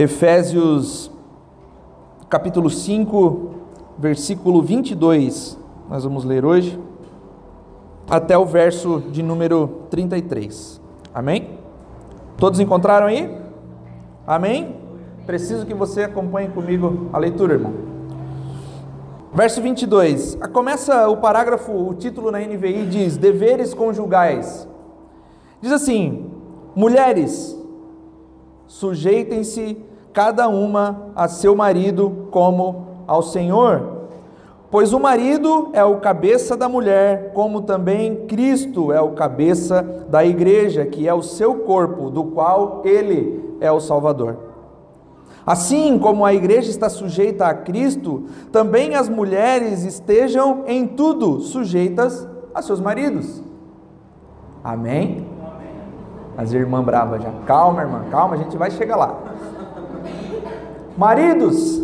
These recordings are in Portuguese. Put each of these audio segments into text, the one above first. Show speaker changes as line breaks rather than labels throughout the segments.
Efésios capítulo 5, versículo 22, nós vamos ler hoje, até o verso de número 33. Amém? Todos encontraram aí? Amém? Preciso que você acompanhe comigo a leitura, irmão. Verso 22. Começa o parágrafo, o título na NVI diz: Deveres conjugais. Diz assim: Mulheres, sujeitem-se cada uma a seu marido como ao Senhor. Pois o marido é o cabeça da mulher, como também Cristo é o cabeça da igreja, que é o seu corpo, do qual ele é o Salvador. Assim como a igreja está sujeita a Cristo, também as mulheres estejam em tudo sujeitas a seus maridos. Amém? As irmãs bravas já. Calma, irmã, calma, a gente vai chegar lá. Maridos,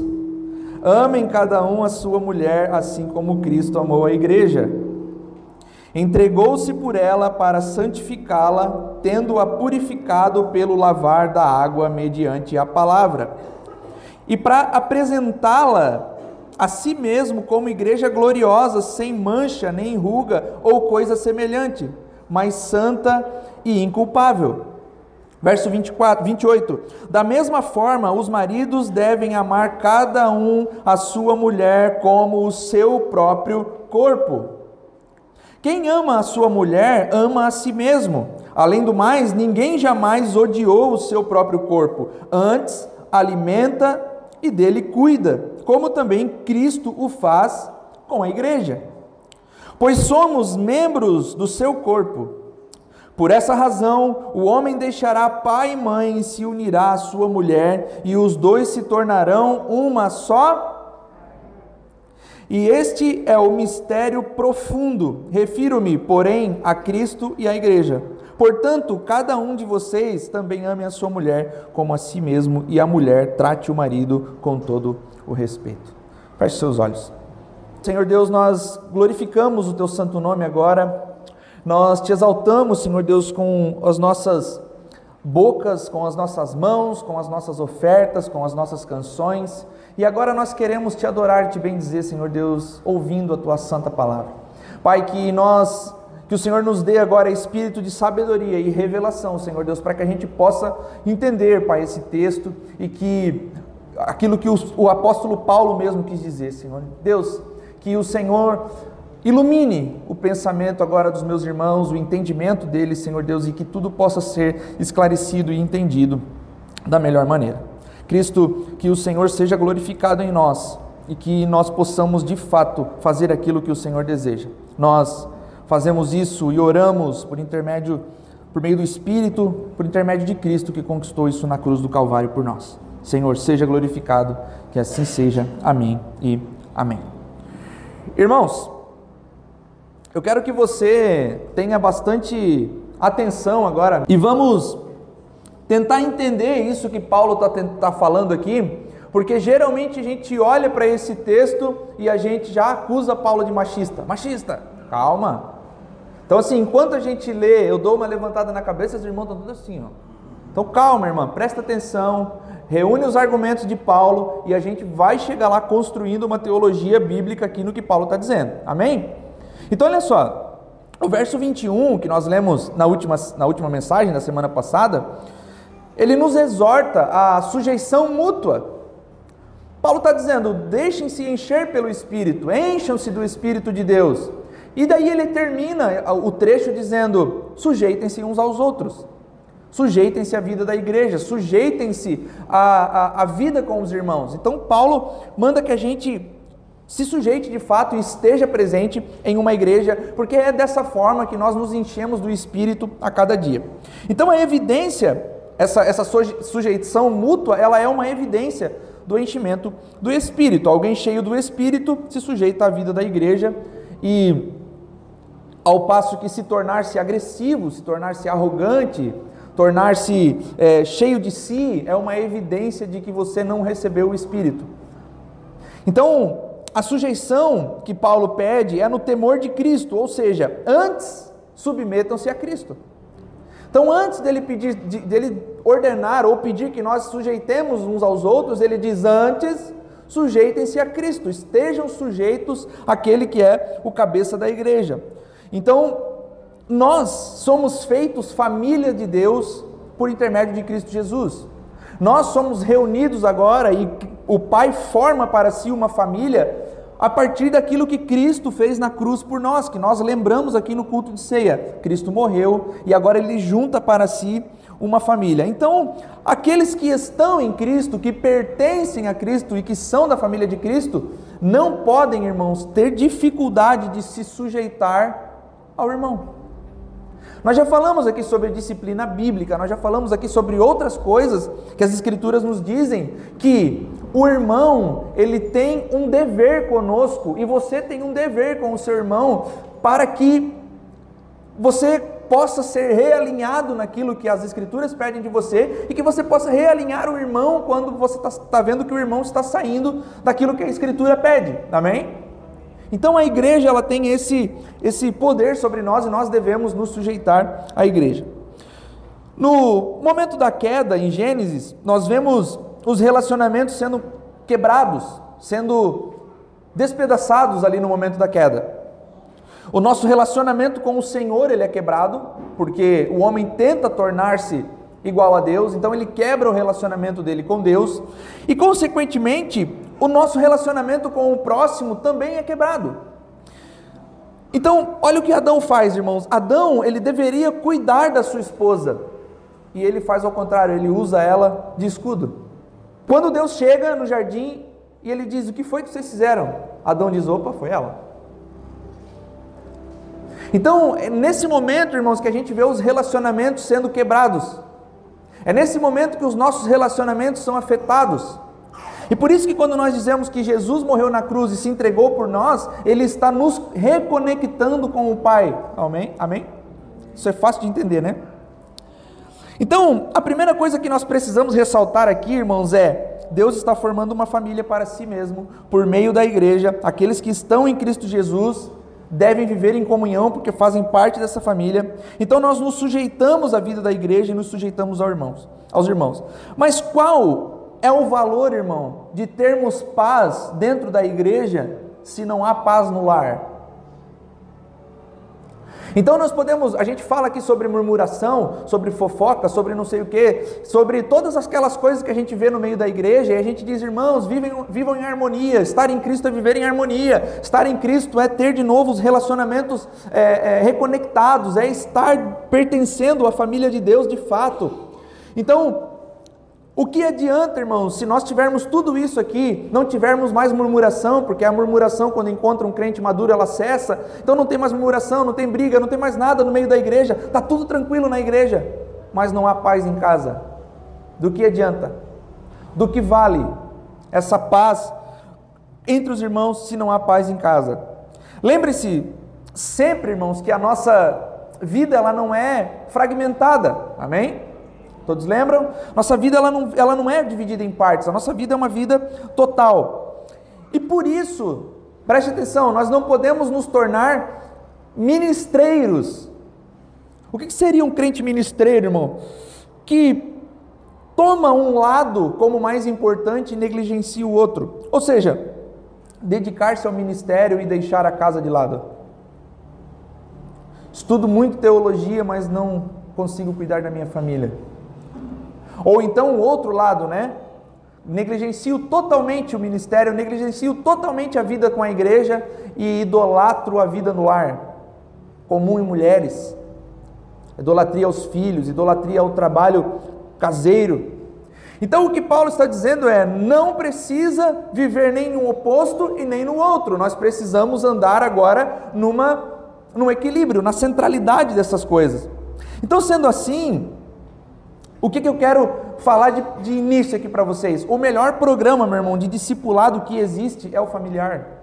amem cada um a sua mulher, assim como Cristo amou a igreja. Entregou-se por ela para santificá-la, tendo-a purificado pelo lavar da água mediante a palavra, e para apresentá-la a si mesmo como igreja gloriosa, sem mancha, nem ruga ou coisa semelhante, mas santa e inculpável. Verso 24, 28. Da mesma forma, os maridos devem amar cada um a sua mulher como o seu próprio corpo. Quem ama a sua mulher, ama a si mesmo. Além do mais, ninguém jamais odiou o seu próprio corpo. Antes, alimenta e dele cuida, como também Cristo o faz com a igreja. Pois somos membros do seu corpo. Por essa razão, o homem deixará pai e mãe e se unirá à sua mulher, e os dois se tornarão uma só. E este é o mistério profundo. Refiro-me, porém, a Cristo e à igreja. Portanto, cada um de vocês também ame a sua mulher como a si mesmo, e a mulher trate o marido com todo o respeito. Feche seus olhos. Senhor Deus, nós glorificamos o teu santo nome agora nós te exaltamos, Senhor Deus, com as nossas bocas, com as nossas mãos, com as nossas ofertas, com as nossas canções. E agora nós queremos te adorar, te bendizer, Senhor Deus, ouvindo a tua santa palavra. Pai, que nós que o Senhor nos dê agora espírito de sabedoria e revelação, Senhor Deus, para que a gente possa entender, Pai, esse texto e que aquilo que o, o apóstolo Paulo mesmo quis dizer, Senhor. Deus, que o Senhor Ilumine o pensamento agora dos meus irmãos, o entendimento deles, Senhor Deus, e que tudo possa ser esclarecido e entendido da melhor maneira. Cristo, que o Senhor seja glorificado em nós e que nós possamos de fato fazer aquilo que o Senhor deseja. Nós fazemos isso e oramos por intermédio por meio do Espírito, por intermédio de Cristo que conquistou isso na cruz do Calvário por nós. Senhor, seja glorificado, que assim seja. Amém e amém. Irmãos, eu quero que você tenha bastante atenção agora e vamos tentar entender isso que Paulo está tá falando aqui, porque geralmente a gente olha para esse texto e a gente já acusa Paulo de machista. Machista, calma. Então, assim, enquanto a gente lê, eu dou uma levantada na cabeça, os irmãos estão todos assim, ó. Então, calma, irmã, presta atenção, reúne os argumentos de Paulo e a gente vai chegar lá construindo uma teologia bíblica aqui no que Paulo está dizendo. Amém? Então, olha só, o verso 21 que nós lemos na última, na última mensagem da semana passada, ele nos exorta à sujeição mútua. Paulo está dizendo: deixem-se encher pelo Espírito, encham-se do Espírito de Deus. E daí ele termina o trecho dizendo: sujeitem-se uns aos outros, sujeitem-se à vida da igreja, sujeitem-se à, à, à vida com os irmãos. Então, Paulo manda que a gente se sujeite de fato e esteja presente em uma igreja, porque é dessa forma que nós nos enchemos do Espírito a cada dia. Então a evidência, essa, essa sujeição mútua, ela é uma evidência do enchimento do Espírito. Alguém cheio do Espírito se sujeita à vida da igreja e ao passo que se tornar-se agressivo, se tornar-se arrogante, tornar-se é, cheio de si, é uma evidência de que você não recebeu o Espírito. Então, a sujeição que Paulo pede é no temor de Cristo, ou seja, antes submetam-se a Cristo. Então, antes dele pedir, de, dele ordenar ou pedir que nós sujeitemos uns aos outros, ele diz antes, sujeitem-se a Cristo, estejam sujeitos àquele que é o cabeça da igreja. Então, nós somos feitos família de Deus por intermédio de Cristo Jesus. Nós somos reunidos agora e o Pai forma para si uma família a partir daquilo que Cristo fez na cruz por nós, que nós lembramos aqui no culto de ceia. Cristo morreu e agora ele junta para si uma família. Então, aqueles que estão em Cristo, que pertencem a Cristo e que são da família de Cristo, não podem, irmãos, ter dificuldade de se sujeitar ao irmão. Nós já falamos aqui sobre disciplina bíblica, nós já falamos aqui sobre outras coisas que as escrituras nos dizem que o irmão, ele tem um dever conosco e você tem um dever com o seu irmão para que você possa ser realinhado naquilo que as escrituras pedem de você e que você possa realinhar o irmão quando você está tá vendo que o irmão está saindo daquilo que a escritura pede. Amém? Então a igreja ela tem esse, esse poder sobre nós e nós devemos nos sujeitar à igreja. No momento da queda em Gênesis, nós vemos os relacionamentos sendo quebrados, sendo despedaçados ali no momento da queda. O nosso relacionamento com o Senhor ele é quebrado, porque o homem tenta tornar-se igual a Deus, então ele quebra o relacionamento dele com Deus, e consequentemente, o nosso relacionamento com o próximo também é quebrado. Então, olha o que Adão faz, irmãos. Adão, ele deveria cuidar da sua esposa, e ele faz ao contrário, ele usa ela de escudo. Quando Deus chega no jardim e ele diz: O que foi que vocês fizeram? Adão diz: Opa, foi ela. Então, é nesse momento, irmãos, que a gente vê os relacionamentos sendo quebrados. É nesse momento que os nossos relacionamentos são afetados. E por isso que quando nós dizemos que Jesus morreu na cruz e se entregou por nós, ele está nos reconectando com o Pai. Amém? Amém? Isso é fácil de entender, né? Então, a primeira coisa que nós precisamos ressaltar aqui, irmãos, é Deus está formando uma família para si mesmo por meio da igreja. Aqueles que estão em Cristo Jesus devem viver em comunhão porque fazem parte dessa família. Então nós nos sujeitamos à vida da igreja e nos sujeitamos aos irmãos, aos irmãos. Mas qual é o valor, irmão, de termos paz dentro da igreja se não há paz no lar? Então nós podemos, a gente fala aqui sobre murmuração, sobre fofoca, sobre não sei o que, sobre todas aquelas coisas que a gente vê no meio da igreja, e a gente diz, irmãos, vivem, vivam em harmonia, estar em Cristo é viver em harmonia, estar em Cristo é ter de novo os relacionamentos é, é, reconectados, é estar pertencendo à família de Deus de fato. Então, o que adianta, irmãos, se nós tivermos tudo isso aqui, não tivermos mais murmuração, porque a murmuração, quando encontra um crente maduro, ela cessa, então não tem mais murmuração, não tem briga, não tem mais nada no meio da igreja, está tudo tranquilo na igreja, mas não há paz em casa. Do que adianta? Do que vale essa paz entre os irmãos se não há paz em casa? Lembre-se sempre, irmãos, que a nossa vida ela não é fragmentada, amém? Todos lembram? Nossa vida ela não, ela não é dividida em partes, a nossa vida é uma vida total. E por isso, preste atenção, nós não podemos nos tornar ministreiros. O que seria um crente ministreiro, irmão? Que toma um lado como mais importante e negligencia o outro. Ou seja, dedicar-se ao ministério e deixar a casa de lado. Estudo muito teologia, mas não consigo cuidar da minha família. Ou então o outro lado, né? Negligencio totalmente o ministério, negligencio totalmente a vida com a igreja e idolatro a vida no lar, comum em mulheres. Idolatria aos filhos, idolatria ao trabalho caseiro. Então o que Paulo está dizendo é: não precisa viver nem no oposto e nem no outro. Nós precisamos andar agora numa num equilíbrio, na centralidade dessas coisas. Então, sendo assim, o que, que eu quero falar de, de início aqui para vocês? O melhor programa, meu irmão, de discipulado que existe é o familiar.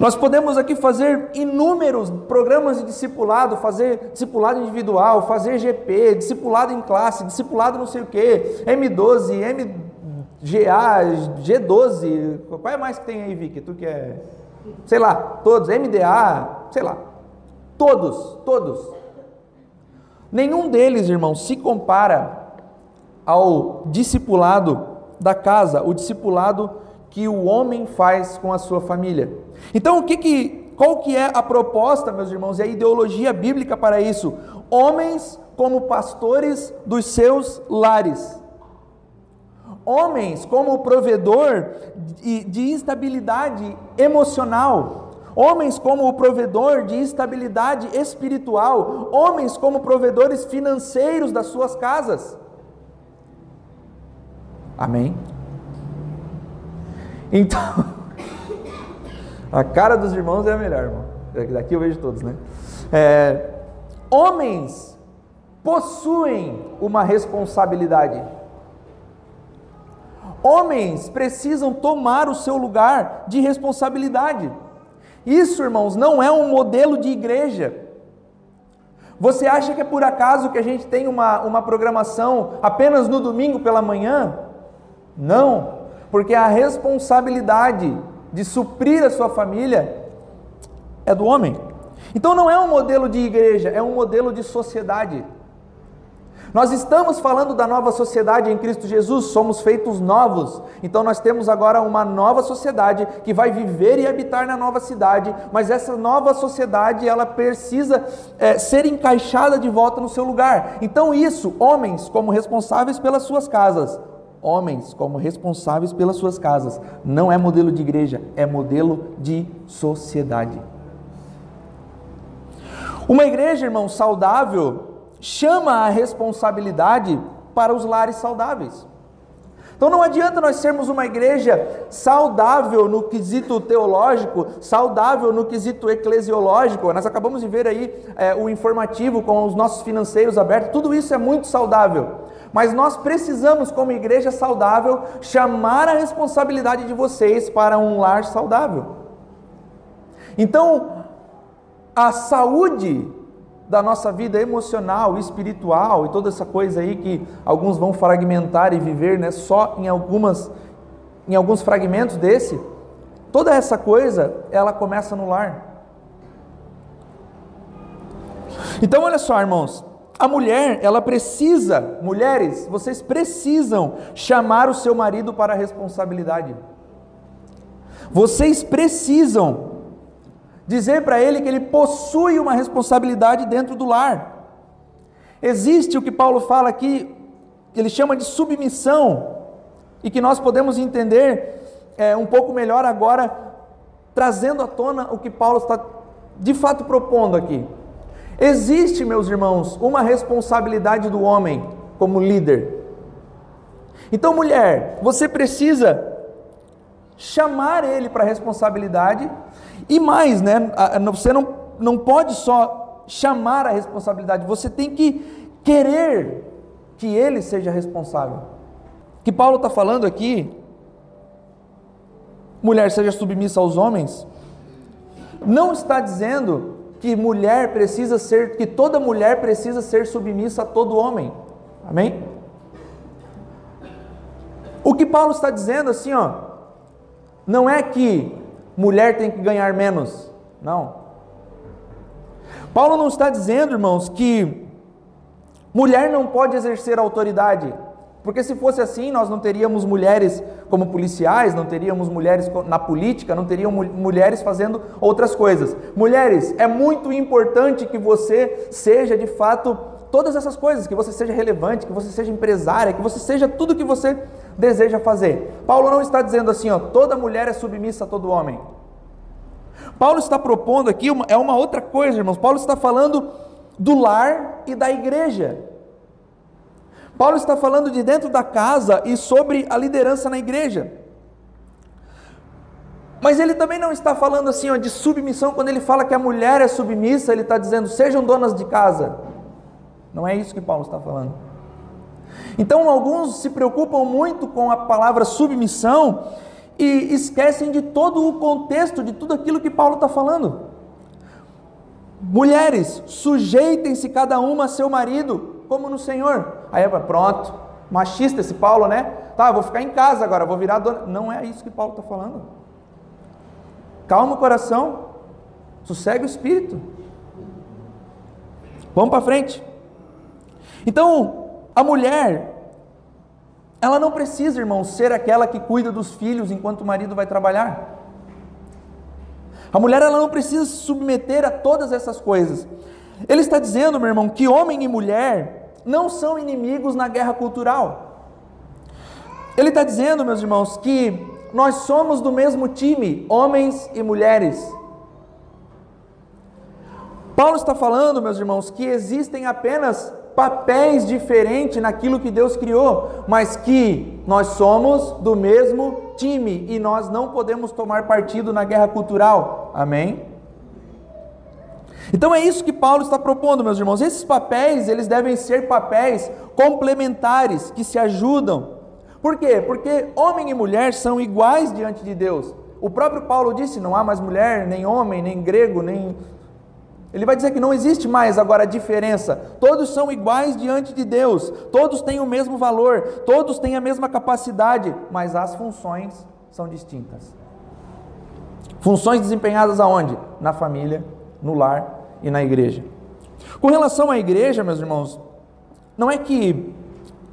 Nós podemos aqui fazer inúmeros programas de discipulado, fazer discipulado individual, fazer GP, discipulado em classe, discipulado não sei o que, M12, MGA, G12, qual é mais que tem aí, Vicky? Tu que é, sei lá, todos, MDA, sei lá, todos, todos. Nenhum deles, irmãos, se compara ao discipulado da casa, o discipulado que o homem faz com a sua família. Então, o que que qual que é a proposta, meus irmãos, e a ideologia bíblica para isso? Homens como pastores dos seus lares. Homens como provedor de, de instabilidade emocional, homens como o provedor de estabilidade espiritual, homens como provedores financeiros das suas casas. Amém? Então, a cara dos irmãos é a melhor, irmão. Daqui eu vejo todos, né? É, homens possuem uma responsabilidade. Homens precisam tomar o seu lugar de responsabilidade. Isso, irmãos, não é um modelo de igreja. Você acha que é por acaso que a gente tem uma, uma programação apenas no domingo pela manhã? Não, porque a responsabilidade de suprir a sua família é do homem. Então não é um modelo de igreja, é um modelo de sociedade. Nós estamos falando da nova sociedade em Cristo Jesus, somos feitos novos. Então nós temos agora uma nova sociedade que vai viver e habitar na nova cidade, mas essa nova sociedade ela precisa é, ser encaixada de volta no seu lugar. Então isso, homens como responsáveis pelas suas casas, homens como responsáveis pelas suas casas, não é modelo de igreja, é modelo de sociedade. Uma igreja, irmão, saudável, chama a responsabilidade para os lares saudáveis. Então não adianta nós sermos uma igreja saudável no quesito teológico, saudável no quesito eclesiológico. Nós acabamos de ver aí é, o informativo com os nossos financeiros abertos, tudo isso é muito saudável. Mas nós precisamos, como igreja saudável, chamar a responsabilidade de vocês para um lar saudável. Então, a saúde da nossa vida emocional, espiritual e toda essa coisa aí que alguns vão fragmentar e viver né, só em, algumas, em alguns fragmentos desse, toda essa coisa ela começa no lar. Então, olha só, irmãos, a mulher, ela precisa, mulheres, vocês precisam chamar o seu marido para a responsabilidade. Vocês precisam dizer para ele que ele possui uma responsabilidade dentro do lar. Existe o que Paulo fala aqui, ele chama de submissão, e que nós podemos entender é, um pouco melhor agora, trazendo à tona o que Paulo está de fato propondo aqui. Existe, meus irmãos, uma responsabilidade do homem como líder. Então, mulher, você precisa chamar ele para a responsabilidade e mais, né? Você não, não pode só chamar a responsabilidade, você tem que querer que ele seja responsável. Que Paulo está falando aqui, mulher seja submissa aos homens, não está dizendo que mulher precisa ser, que toda mulher precisa ser submissa a todo homem. Amém? O que Paulo está dizendo assim, ó, não é que mulher tem que ganhar menos. Não. Paulo não está dizendo, irmãos, que mulher não pode exercer autoridade. Porque se fosse assim, nós não teríamos mulheres como policiais, não teríamos mulheres na política, não teríamos mulheres fazendo outras coisas. Mulheres, é muito importante que você seja de fato todas essas coisas, que você seja relevante, que você seja empresária, que você seja tudo que você deseja fazer. Paulo não está dizendo assim, ó, toda mulher é submissa a todo homem. Paulo está propondo aqui uma, é uma outra coisa, irmãos. Paulo está falando do lar e da igreja. Paulo está falando de dentro da casa e sobre a liderança na igreja. Mas ele também não está falando assim ó, de submissão, quando ele fala que a mulher é submissa, ele está dizendo sejam donas de casa. Não é isso que Paulo está falando. Então, alguns se preocupam muito com a palavra submissão e esquecem de todo o contexto, de tudo aquilo que Paulo está falando. Mulheres, sujeitem-se cada uma a seu marido, como no Senhor. Aí, pronto, machista esse Paulo, né? Tá, vou ficar em casa agora, vou virar dona. Não é isso que Paulo está falando. Calma o coração, sossegue o espírito. Vamos para frente. Então, a mulher, ela não precisa, irmãos, ser aquela que cuida dos filhos enquanto o marido vai trabalhar. A mulher ela não precisa se submeter a todas essas coisas. Ele está dizendo, meu irmão, que homem e mulher não são inimigos na guerra cultural. Ele está dizendo, meus irmãos, que nós somos do mesmo time, homens e mulheres. Paulo está falando, meus irmãos, que existem apenas papéis diferentes naquilo que Deus criou, mas que nós somos do mesmo time e nós não podemos tomar partido na guerra cultural. Amém? Então é isso que Paulo está propondo, meus irmãos. Esses papéis, eles devem ser papéis complementares, que se ajudam. Por quê? Porque homem e mulher são iguais diante de Deus. O próprio Paulo disse: não há mais mulher, nem homem, nem grego, nem ele vai dizer que não existe mais agora diferença. Todos são iguais diante de Deus. Todos têm o mesmo valor. Todos têm a mesma capacidade. Mas as funções são distintas. Funções desempenhadas aonde? Na família, no lar e na igreja. Com relação à igreja, meus irmãos, não é que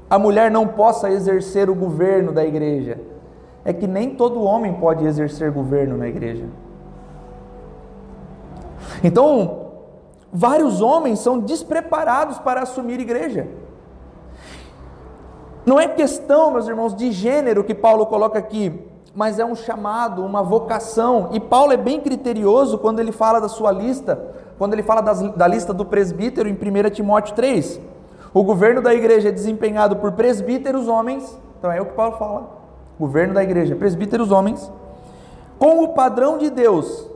a mulher não possa exercer o governo da igreja. É que nem todo homem pode exercer governo na igreja. Então, Vários homens são despreparados para assumir igreja. Não é questão, meus irmãos, de gênero que Paulo coloca aqui, mas é um chamado, uma vocação. E Paulo é bem criterioso quando ele fala da sua lista, quando ele fala das, da lista do presbítero em 1 Timóteo 3. O governo da igreja é desempenhado por presbíteros homens, então é o que Paulo fala. Governo da igreja, presbíteros homens, com o padrão de Deus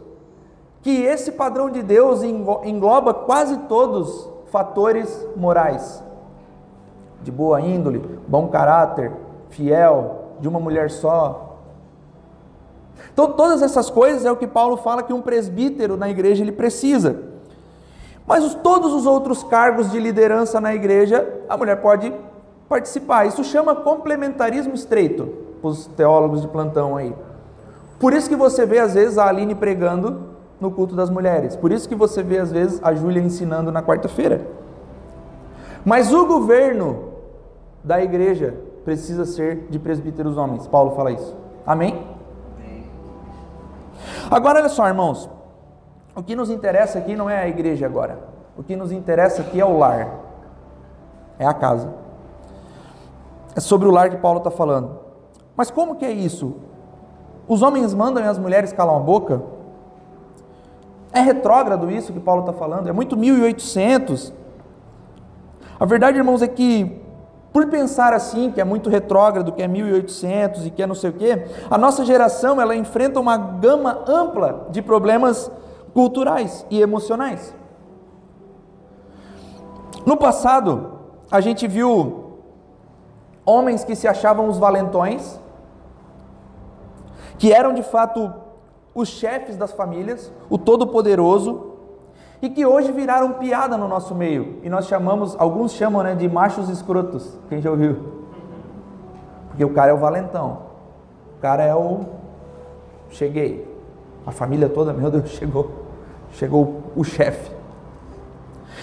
que esse padrão de Deus engloba quase todos fatores morais, de boa índole, bom caráter, fiel, de uma mulher só. Então, todas essas coisas é o que Paulo fala que um presbítero na igreja ele precisa. Mas os, todos os outros cargos de liderança na igreja, a mulher pode participar. Isso chama complementarismo estreito, os teólogos de plantão aí. Por isso que você vê às vezes a Aline pregando no culto das mulheres. Por isso que você vê às vezes a Júlia ensinando na quarta-feira. Mas o governo da igreja precisa ser de presbíteros homens. Paulo fala isso. Amém? Agora olha só, irmãos. O que nos interessa aqui não é a igreja agora. O que nos interessa aqui é o lar. É a casa. É sobre o lar que Paulo está falando. Mas como que é isso? Os homens mandam e as mulheres calam a boca? É retrógrado isso que Paulo está falando, é muito 1800. A verdade, irmãos, é que por pensar assim, que é muito retrógrado, que é 1800 e que é não sei o quê, a nossa geração ela enfrenta uma gama ampla de problemas culturais e emocionais. No passado, a gente viu homens que se achavam os valentões, que eram de fato os chefes das famílias, o Todo-Poderoso, e que hoje viraram piada no nosso meio. E nós chamamos, alguns chamam né, de machos escrotos. Quem já ouviu? Porque o cara é o valentão. O cara é o. Cheguei. A família toda, meu Deus, chegou. Chegou o chefe.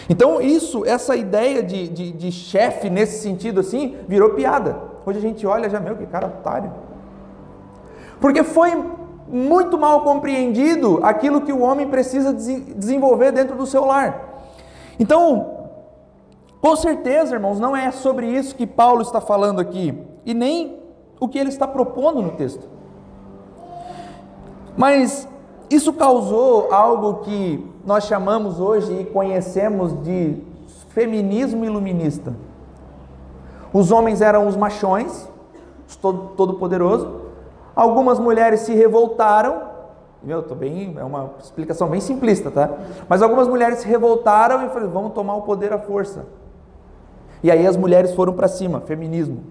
Então, isso, essa ideia de, de, de chefe nesse sentido assim, virou piada. Hoje a gente olha já, meu, que cara otário. Porque foi muito mal compreendido aquilo que o homem precisa desenvolver dentro do seu lar. Então, com certeza, irmãos, não é sobre isso que Paulo está falando aqui, e nem o que ele está propondo no texto. Mas isso causou algo que nós chamamos hoje e conhecemos de feminismo iluminista. Os homens eram os machões, os todo-poderosos, Algumas mulheres se revoltaram. Meu, tô bem, é uma explicação bem simplista, tá? Mas algumas mulheres se revoltaram e falaram: vamos tomar o poder à força. E aí as mulheres foram para cima, feminismo.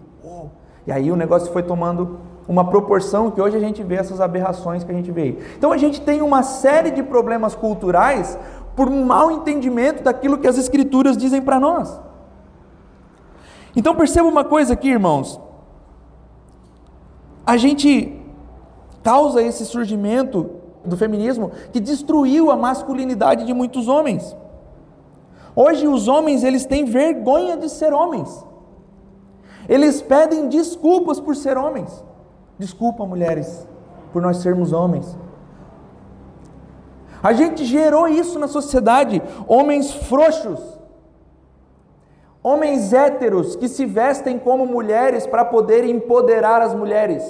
E aí o negócio foi tomando uma proporção que hoje a gente vê essas aberrações que a gente vê. Então a gente tem uma série de problemas culturais por um mau entendimento daquilo que as escrituras dizem para nós. Então perceba uma coisa aqui, irmãos a gente causa esse surgimento do feminismo que destruiu a masculinidade de muitos homens. Hoje os homens eles têm vergonha de ser homens. Eles pedem desculpas por ser homens. Desculpa, mulheres, por nós sermos homens. A gente gerou isso na sociedade, homens frouxos, homens héteros que se vestem como mulheres para poder empoderar as mulheres.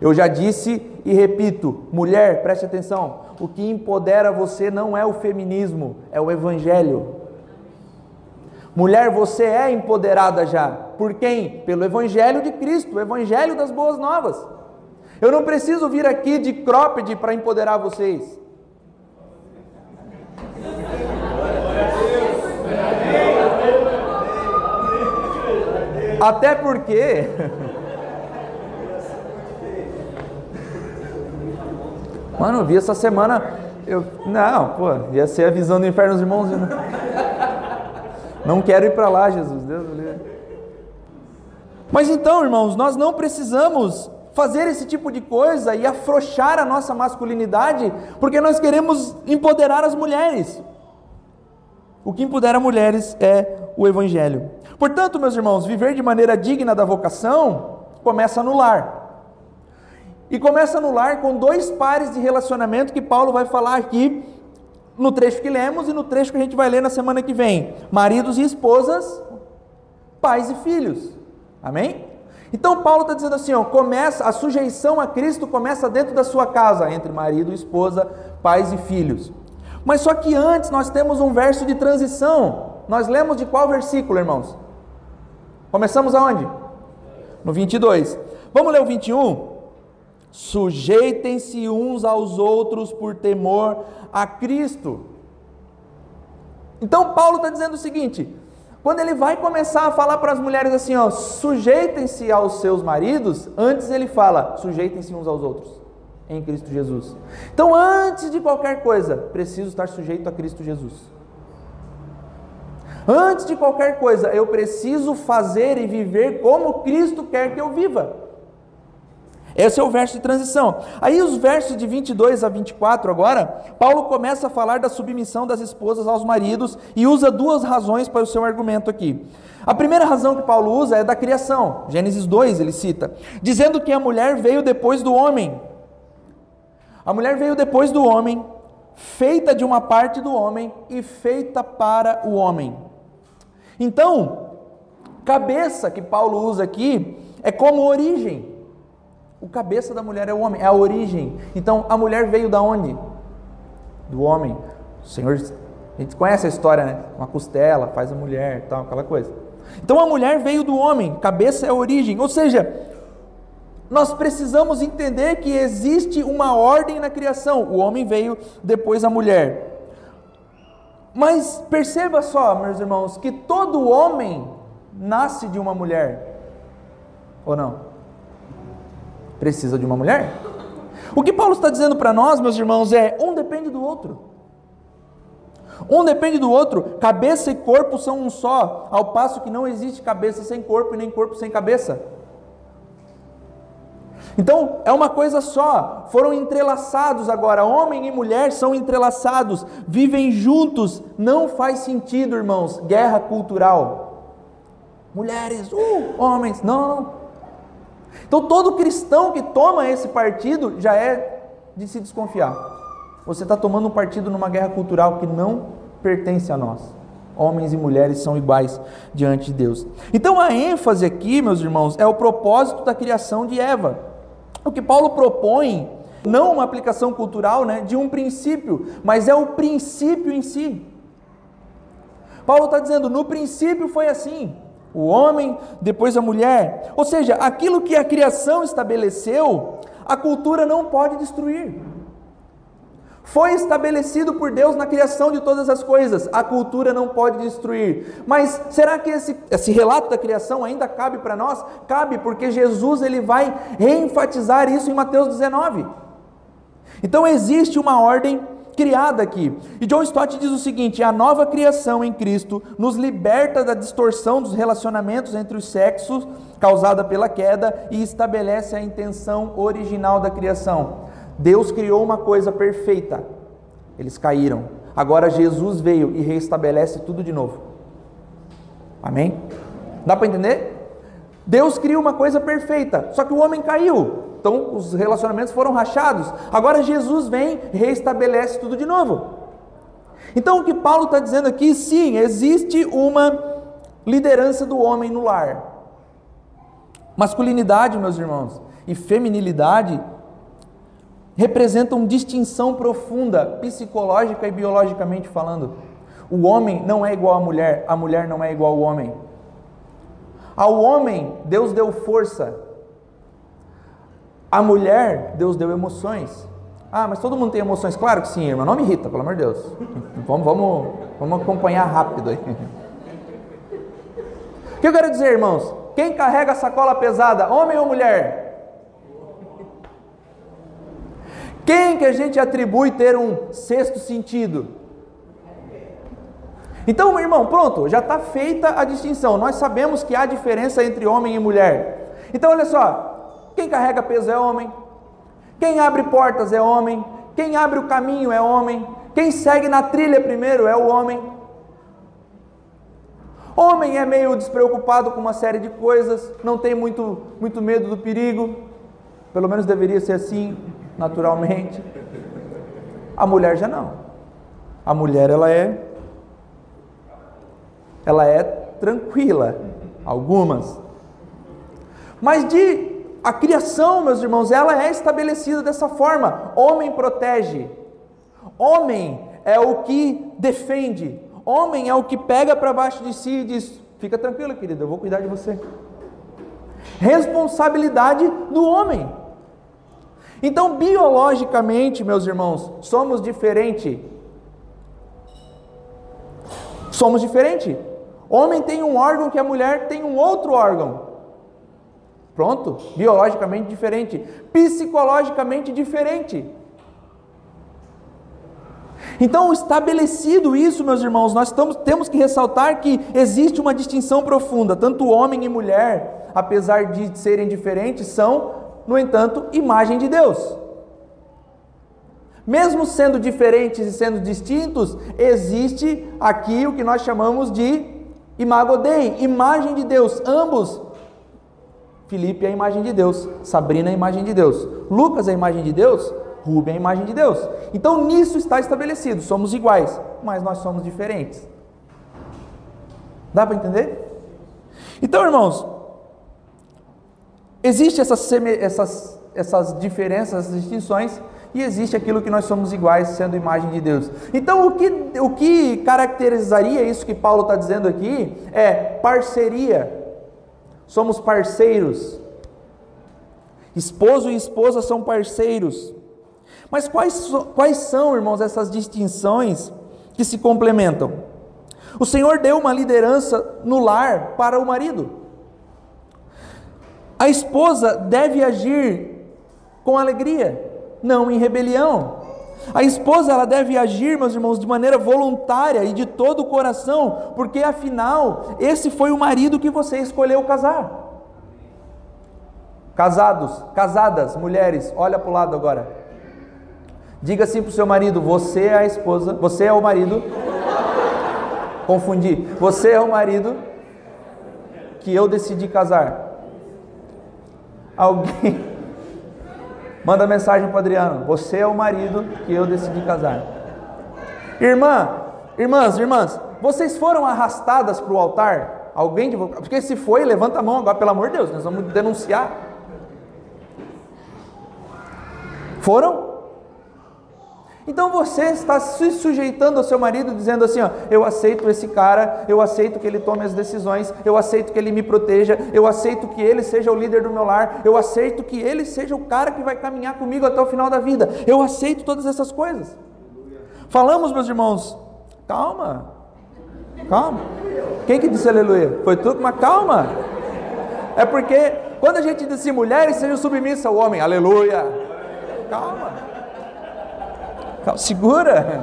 Eu já disse e repito, mulher, preste atenção, o que empodera você não é o feminismo, é o evangelho. Mulher, você é empoderada já. Por quem? Pelo evangelho de Cristo, o evangelho das boas novas. Eu não preciso vir aqui de cropped para empoderar vocês. Até porque Mano, eu vi essa semana. Eu, não, pô, ia ser a visão do inferno dos irmãos. Não, não quero ir para lá, Jesus. Deus Mas então, irmãos, nós não precisamos fazer esse tipo de coisa e afrouxar a nossa masculinidade, porque nós queremos empoderar as mulheres. O que empodera mulheres é o Evangelho. Portanto, meus irmãos, viver de maneira digna da vocação começa no lar. E começa no lar com dois pares de relacionamento que Paulo vai falar aqui no trecho que lemos e no trecho que a gente vai ler na semana que vem: maridos e esposas, pais e filhos. Amém? Então Paulo está dizendo assim: ó, começa a sujeição a Cristo começa dentro da sua casa, entre marido esposa, pais e filhos. Mas só que antes nós temos um verso de transição. Nós lemos de qual versículo, irmãos? Começamos aonde? No 22. Vamos ler o 21? Sujeitem-se uns aos outros por temor a Cristo. Então Paulo está dizendo o seguinte: quando ele vai começar a falar para as mulheres assim, ó, sujeitem-se aos seus maridos, antes ele fala, sujeitem-se uns aos outros em Cristo Jesus. Então, antes de qualquer coisa, preciso estar sujeito a Cristo Jesus. Antes de qualquer coisa, eu preciso fazer e viver como Cristo quer que eu viva. Esse é o verso de transição. Aí, os versos de 22 a 24, agora, Paulo começa a falar da submissão das esposas aos maridos e usa duas razões para o seu argumento aqui. A primeira razão que Paulo usa é da criação, Gênesis 2 ele cita, dizendo que a mulher veio depois do homem. A mulher veio depois do homem, feita de uma parte do homem e feita para o homem. Então, cabeça que Paulo usa aqui é como origem. O cabeça da mulher é o homem, é a origem. Então a mulher veio da onde? Do homem. O Senhor, a gente conhece a história, né? Uma costela faz a mulher, tal, aquela coisa. Então a mulher veio do homem, cabeça é a origem. Ou seja, nós precisamos entender que existe uma ordem na criação. O homem veio depois a mulher. Mas perceba só, meus irmãos, que todo homem nasce de uma mulher. Ou não? precisa de uma mulher? O que Paulo está dizendo para nós, meus irmãos, é um depende do outro. Um depende do outro, cabeça e corpo são um só, ao passo que não existe cabeça sem corpo e nem corpo sem cabeça. Então, é uma coisa só, foram entrelaçados agora, homem e mulher são entrelaçados, vivem juntos, não faz sentido, irmãos, guerra cultural. Mulheres, uh, homens, não, não, não. Então todo cristão que toma esse partido já é de se desconfiar. Você está tomando um partido numa guerra cultural que não pertence a nós. Homens e mulheres são iguais diante de Deus. Então a ênfase aqui, meus irmãos, é o propósito da criação de Eva. O que Paulo propõe, não uma aplicação cultural né, de um princípio, mas é o princípio em si. Paulo está dizendo: no princípio foi assim o homem, depois a mulher. Ou seja, aquilo que a criação estabeleceu, a cultura não pode destruir. Foi estabelecido por Deus na criação de todas as coisas, a cultura não pode destruir. Mas será que esse, esse relato da criação ainda cabe para nós? Cabe, porque Jesus ele vai reenfatizar isso em Mateus 19. Então existe uma ordem criada aqui. E John Stott diz o seguinte: a nova criação em Cristo nos liberta da distorção dos relacionamentos entre os sexos causada pela queda e estabelece a intenção original da criação. Deus criou uma coisa perfeita. Eles caíram. Agora Jesus veio e reestabelece tudo de novo. Amém? Dá para entender? Deus cria uma coisa perfeita, só que o homem caiu. Então os relacionamentos foram rachados. Agora Jesus vem e reestabelece tudo de novo. Então o que Paulo está dizendo aqui, sim, existe uma liderança do homem no lar. Masculinidade, meus irmãos, e feminilidade representam distinção profunda, psicológica e biologicamente falando. O homem não é igual à mulher, a mulher não é igual ao homem. Ao homem, Deus deu força. À mulher, Deus deu emoções. Ah, mas todo mundo tem emoções? Claro que sim, irmã. Não me irrita, pelo amor de Deus. Vamos, vamos, vamos acompanhar rápido aí. O que eu quero dizer, irmãos? Quem carrega a sacola pesada, homem ou mulher? Quem que a gente atribui ter um sexto sentido? Então, meu irmão, pronto, já está feita a distinção. Nós sabemos que há diferença entre homem e mulher. Então, olha só: quem carrega peso é homem, quem abre portas é homem, quem abre o caminho é homem, quem segue na trilha primeiro é o homem. Homem é meio despreocupado com uma série de coisas, não tem muito, muito medo do perigo, pelo menos deveria ser assim, naturalmente. A mulher já não. A mulher ela é ela é tranquila, algumas. Mas de a criação, meus irmãos, ela é estabelecida dessa forma. Homem protege. Homem é o que defende. Homem é o que pega para baixo de si e diz: "Fica tranquilo, querido, eu vou cuidar de você". Responsabilidade do homem. Então, biologicamente, meus irmãos, somos diferentes. Somos diferentes. Homem tem um órgão que a mulher tem um outro órgão. Pronto, biologicamente diferente, psicologicamente diferente. Então, estabelecido isso, meus irmãos, nós estamos, temos que ressaltar que existe uma distinção profunda, tanto homem e mulher, apesar de serem diferentes, são, no entanto, imagem de Deus. Mesmo sendo diferentes e sendo distintos, existe aqui o que nós chamamos de imago Dei, imagem de Deus, ambos Felipe é a imagem de Deus, Sabrina é a imagem de Deus, Lucas é a imagem de Deus, Rubem é a imagem de Deus. Então nisso está estabelecido, somos iguais, mas nós somos diferentes. Dá para entender? Então, irmãos, existe essas, essas, essas diferenças, essas distinções, e existe aquilo que nós somos iguais, sendo imagem de Deus. Então, o que, o que caracterizaria isso que Paulo está dizendo aqui é parceria somos parceiros. Esposo e esposa são parceiros. Mas quais, quais são, irmãos, essas distinções que se complementam? O Senhor deu uma liderança no lar para o marido. A esposa deve agir com alegria, não em rebelião. A esposa ela deve agir, meus irmãos, de maneira voluntária e de todo o coração, porque afinal, esse foi o marido que você escolheu casar. Casados, casadas, mulheres, olha para o lado agora. Diga assim para o seu marido: você é a esposa, você é o marido. Confundi. Você é o marido que eu decidi casar. Alguém Manda mensagem para Adriano: Você é o marido que eu decidi casar. Irmã, irmãs, irmãs, vocês foram arrastadas para o altar? Alguém de Porque se foi, levanta a mão agora, pelo amor de Deus, nós vamos denunciar. Foram? Então você está se sujeitando ao seu marido, dizendo assim: ó, eu aceito esse cara, eu aceito que ele tome as decisões, eu aceito que ele me proteja, eu aceito que ele seja o líder do meu lar, eu aceito que ele seja o cara que vai caminhar comigo até o final da vida, eu aceito todas essas coisas. Falamos, meus irmãos, calma, calma. Quem que disse aleluia? Foi tu, mas calma. É porque quando a gente diz assim, mulheres sejam submissas ao homem, aleluia. Calma. Segura,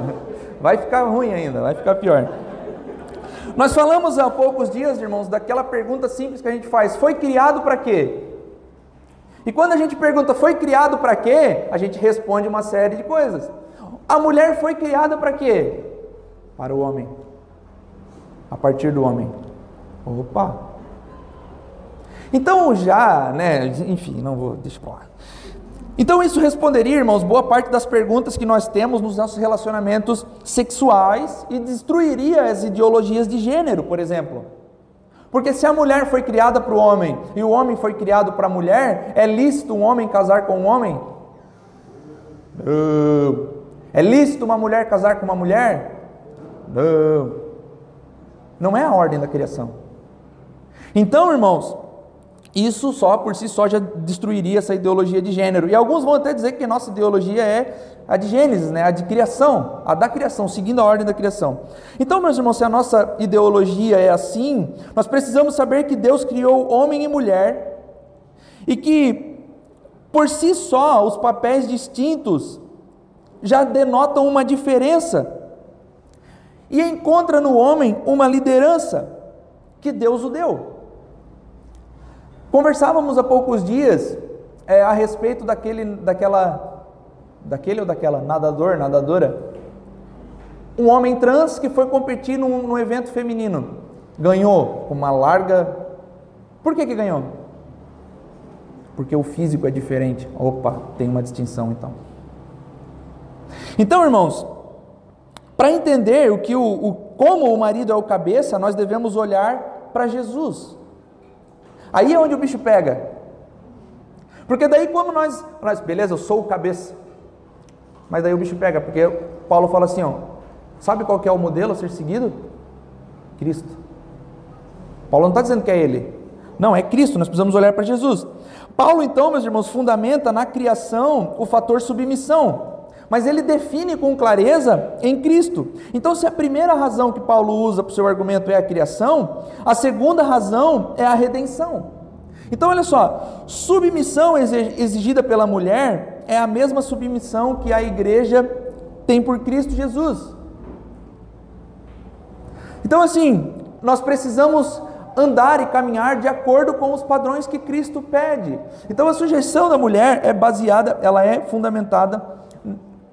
vai ficar ruim ainda, vai ficar pior. Nós falamos há poucos dias, irmãos, daquela pergunta simples que a gente faz: foi criado para quê? E quando a gente pergunta foi criado para quê, a gente responde uma série de coisas. A mulher foi criada para quê? para o homem, a partir do homem. Opa! Então já, né, enfim, não vou, deixa. Então isso responderia, irmãos, boa parte das perguntas que nós temos nos nossos relacionamentos sexuais e destruiria as ideologias de gênero, por exemplo. Porque se a mulher foi criada para o homem e o homem foi criado para a mulher, é lícito um homem casar com um homem? Não. É lícito uma mulher casar com uma mulher? Não. Não é a ordem da criação. Então, irmãos, isso só por si só já destruiria essa ideologia de gênero. E alguns vão até dizer que a nossa ideologia é a de Gênesis, né? a de criação, a da criação, seguindo a ordem da criação. Então, meus irmãos, se a nossa ideologia é assim, nós precisamos saber que Deus criou homem e mulher e que, por si só, os papéis distintos já denotam uma diferença e encontra no homem uma liderança que Deus o deu. Conversávamos há poucos dias é, a respeito daquele, daquela, daquele ou daquela nadador, nadadora, um homem trans que foi competir num, num evento feminino, ganhou uma larga. Por que que ganhou? Porque o físico é diferente. Opa, tem uma distinção então. Então, irmãos, para entender o que o, o como o marido é o cabeça, nós devemos olhar para Jesus. Aí é onde o bicho pega. Porque daí como nós, nós, beleza, eu sou o cabeça. Mas daí o bicho pega, porque Paulo fala assim, ó, sabe qual que é o modelo a ser seguido? Cristo. Paulo não está dizendo que é ele. Não, é Cristo, nós precisamos olhar para Jesus. Paulo, então, meus irmãos, fundamenta na criação o fator submissão mas ele define com clareza em Cristo. Então, se a primeira razão que Paulo usa para o seu argumento é a criação, a segunda razão é a redenção. Então, olha só, submissão exigida pela mulher é a mesma submissão que a igreja tem por Cristo Jesus. Então, assim, nós precisamos andar e caminhar de acordo com os padrões que Cristo pede. Então, a sujeição da mulher é baseada, ela é fundamentada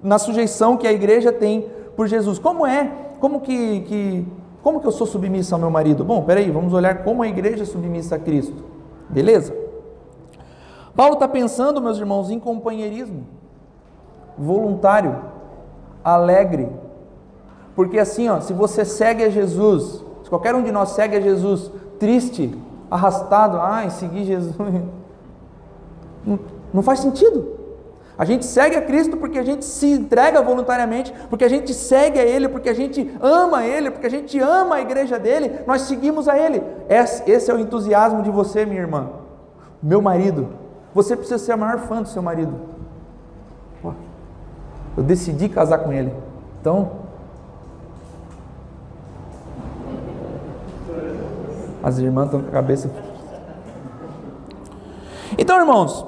na sujeição que a igreja tem por Jesus. Como é? Como que, que, como que eu sou submissa ao meu marido? Bom, peraí, vamos olhar como a igreja é submissa a Cristo. Beleza? Paulo está pensando, meus irmãos, em companheirismo voluntário, alegre. Porque assim, ó, se você segue a Jesus, se qualquer um de nós segue a Jesus triste, arrastado, ai, seguir Jesus, não, não faz sentido. A gente segue a Cristo porque a gente se entrega voluntariamente, porque a gente segue a Ele, porque a gente ama Ele, porque a gente ama a igreja dele, nós seguimos a Ele. Esse é o entusiasmo de você, minha irmã. Meu marido. Você precisa ser a maior fã do seu marido. Eu decidi casar com ele. Então. As irmãs estão com a cabeça. Então, irmãos,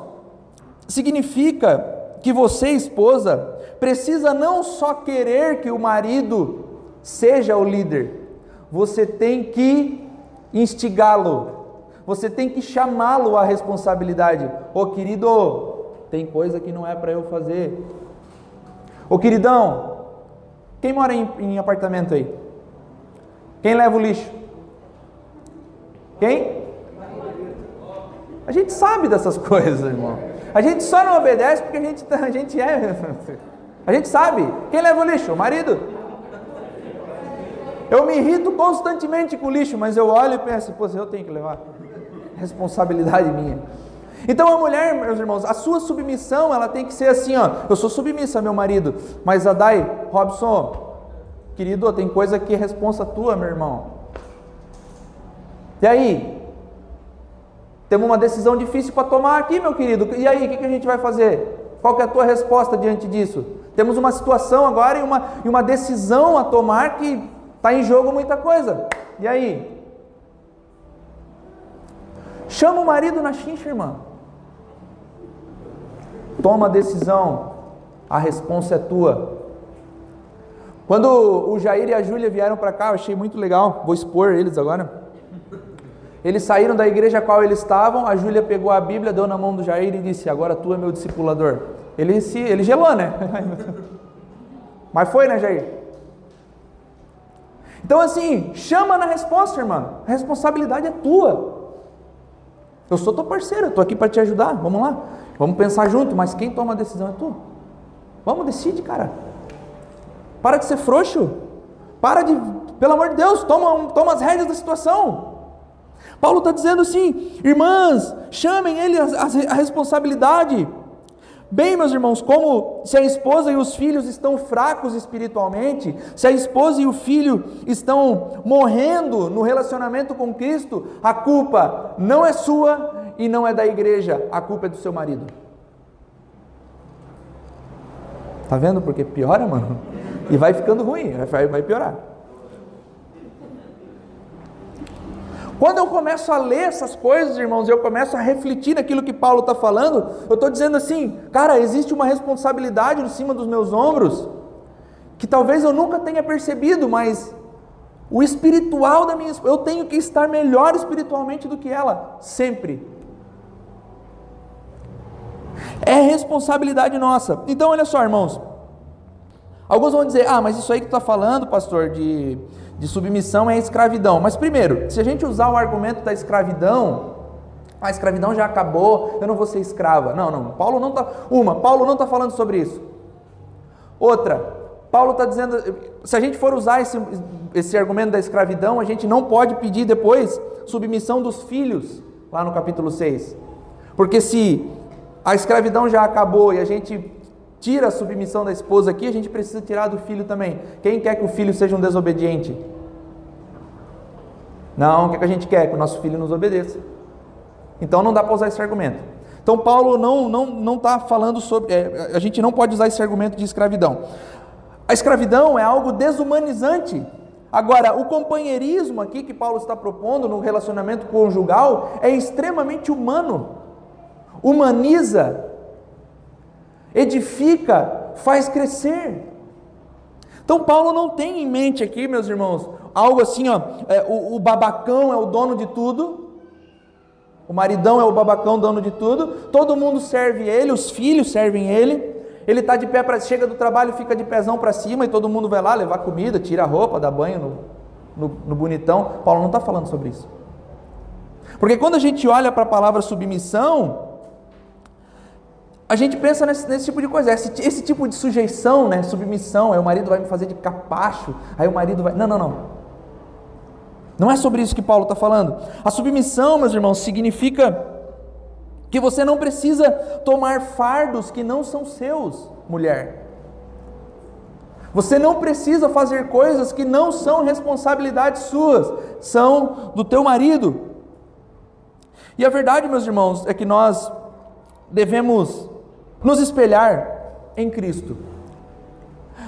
significa que você, esposa, precisa não só querer que o marido seja o líder, você tem que instigá-lo, você tem que chamá-lo à responsabilidade. Ô querido, tem coisa que não é para eu fazer. Ô queridão, quem mora em, em apartamento aí? Quem leva o lixo? Quem? A gente sabe dessas coisas, irmão. A gente só não obedece porque a gente, tá, a gente é. A gente sabe. Quem leva o lixo? O marido. Eu me irrito constantemente com o lixo, mas eu olho e penso, pô, eu tenho que levar. Responsabilidade minha. Então a mulher, meus irmãos, a sua submissão, ela tem que ser assim, ó. Eu sou submissa meu marido, mas a Dai, Robson, querido, tem coisa que é responsa tua, meu irmão. E aí? Temos uma decisão difícil para tomar aqui, meu querido. E aí, o que, que a gente vai fazer? Qual é a tua resposta diante disso? Temos uma situação agora e uma, e uma decisão a tomar que está em jogo muita coisa. E aí? Chama o marido na chincha, irmã. Toma a decisão. A resposta é tua. Quando o Jair e a Júlia vieram para cá, eu achei muito legal. Vou expor eles agora. Eles saíram da igreja a qual eles estavam, a Júlia pegou a Bíblia, deu na mão do Jair e disse: Agora tu é meu discipulador. Ele, se, ele gelou, né? Mas foi, né, Jair? Então, assim, chama na resposta, irmã. A responsabilidade é tua. Eu sou tua parceira, estou aqui para te ajudar. Vamos lá. Vamos pensar junto, mas quem toma a decisão é tu. Vamos, decide, cara. Para de ser frouxo. Para de, pelo amor de Deus, toma, toma as rédeas da situação. Paulo está dizendo assim, irmãs, chamem ele a, a, a responsabilidade. Bem, meus irmãos, como se a esposa e os filhos estão fracos espiritualmente, se a esposa e o filho estão morrendo no relacionamento com Cristo, a culpa não é sua e não é da igreja, a culpa é do seu marido. Tá vendo porque piora, mano? E vai ficando ruim, vai, vai piorar. Quando eu começo a ler essas coisas, irmãos, eu começo a refletir naquilo que Paulo está falando, eu estou dizendo assim, cara, existe uma responsabilidade em cima dos meus ombros, que talvez eu nunca tenha percebido, mas o espiritual da minha eu tenho que estar melhor espiritualmente do que ela, sempre. É responsabilidade nossa. Então, olha só, irmãos. Alguns vão dizer, ah, mas isso aí que tu está falando, pastor, de de submissão é escravidão. Mas primeiro, se a gente usar o argumento da escravidão, a escravidão já acabou, eu não vou ser escrava. Não, não. Paulo não está. Uma, Paulo não está falando sobre isso. Outra, Paulo está dizendo, se a gente for usar esse, esse argumento da escravidão, a gente não pode pedir depois submissão dos filhos, lá no capítulo 6. Porque se a escravidão já acabou e a gente tira a submissão da esposa aqui, a gente precisa tirar do filho também. Quem quer que o filho seja um desobediente? Não, o que, é que a gente quer? Que o nosso filho nos obedeça. Então não dá para usar esse argumento. Então Paulo não não não está falando sobre, é, a gente não pode usar esse argumento de escravidão. A escravidão é algo desumanizante. Agora, o companheirismo aqui que Paulo está propondo no relacionamento conjugal é extremamente humano. Humaniza edifica, faz crescer. Então Paulo não tem em mente aqui, meus irmãos, algo assim, ó, é, o, o babacão é o dono de tudo, o maridão é o babacão dono de tudo, todo mundo serve ele, os filhos servem ele, ele está de pé para chega do trabalho, fica de pezão para cima e todo mundo vai lá levar comida, tira a roupa, dá banho no, no, no bonitão. Paulo não está falando sobre isso. Porque quando a gente olha para a palavra submissão, a gente pensa nesse, nesse tipo de coisa, esse, esse, tipo de sujeição, né, submissão, aí o marido vai me fazer de capacho, aí o marido vai. Não, não, não. Não é sobre isso que Paulo está falando. A submissão, meus irmãos, significa que você não precisa tomar fardos que não são seus, mulher. Você não precisa fazer coisas que não são responsabilidades suas, são do teu marido. E a verdade, meus irmãos, é que nós devemos nos espelhar em Cristo.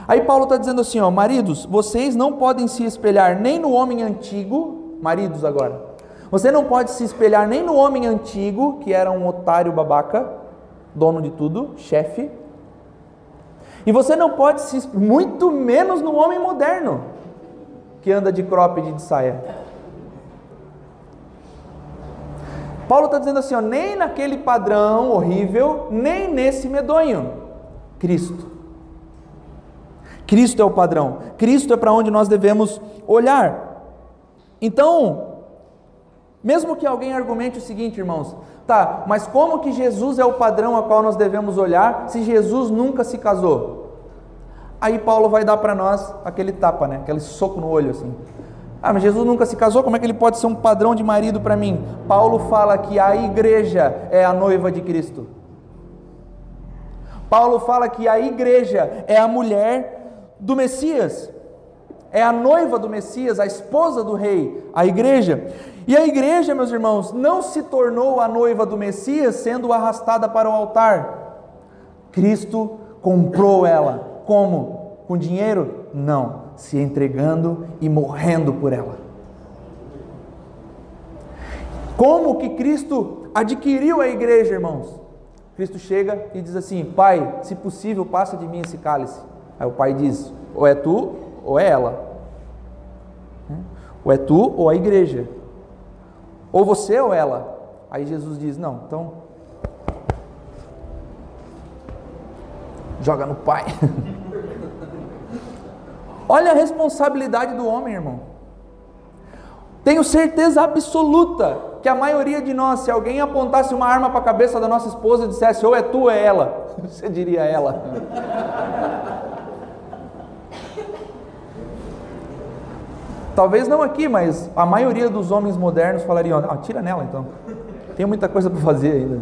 Aí Paulo está dizendo assim: ó, maridos, vocês não podem se espelhar nem no homem antigo, maridos agora. Você não pode se espelhar nem no homem antigo, que era um otário babaca, dono de tudo, chefe. E você não pode se, muito menos no homem moderno, que anda de cropped de saia. Paulo está dizendo assim: ó, nem naquele padrão horrível, nem nesse medonho. Cristo. Cristo é o padrão. Cristo é para onde nós devemos olhar. Então, mesmo que alguém argumente o seguinte, irmãos, tá, mas como que Jesus é o padrão a qual nós devemos olhar se Jesus nunca se casou? Aí Paulo vai dar para nós aquele tapa, né? Aquele soco no olho assim. Ah, mas Jesus nunca se casou, como é que ele pode ser um padrão de marido para mim? Paulo fala que a igreja é a noiva de Cristo. Paulo fala que a igreja é a mulher do Messias, é a noiva do Messias, a esposa do rei, a igreja. E a igreja, meus irmãos, não se tornou a noiva do Messias sendo arrastada para o altar. Cristo comprou ela. Como? Com dinheiro? Não se entregando e morrendo por ela. Como que Cristo adquiriu a igreja, irmãos? Cristo chega e diz assim: Pai, se possível, passa de mim esse cálice. Aí o pai diz: ou é tu ou é ela. Ou é tu ou a igreja. Ou você ou ela. Aí Jesus diz: Não, então. Joga no pai. Olha a responsabilidade do homem, irmão. Tenho certeza absoluta que a maioria de nós, se alguém apontasse uma arma para a cabeça da nossa esposa e dissesse ou é tu ou é ela, você diria ela. Talvez não aqui, mas a maioria dos homens modernos falariam: tira nela então. Tem muita coisa para fazer ainda.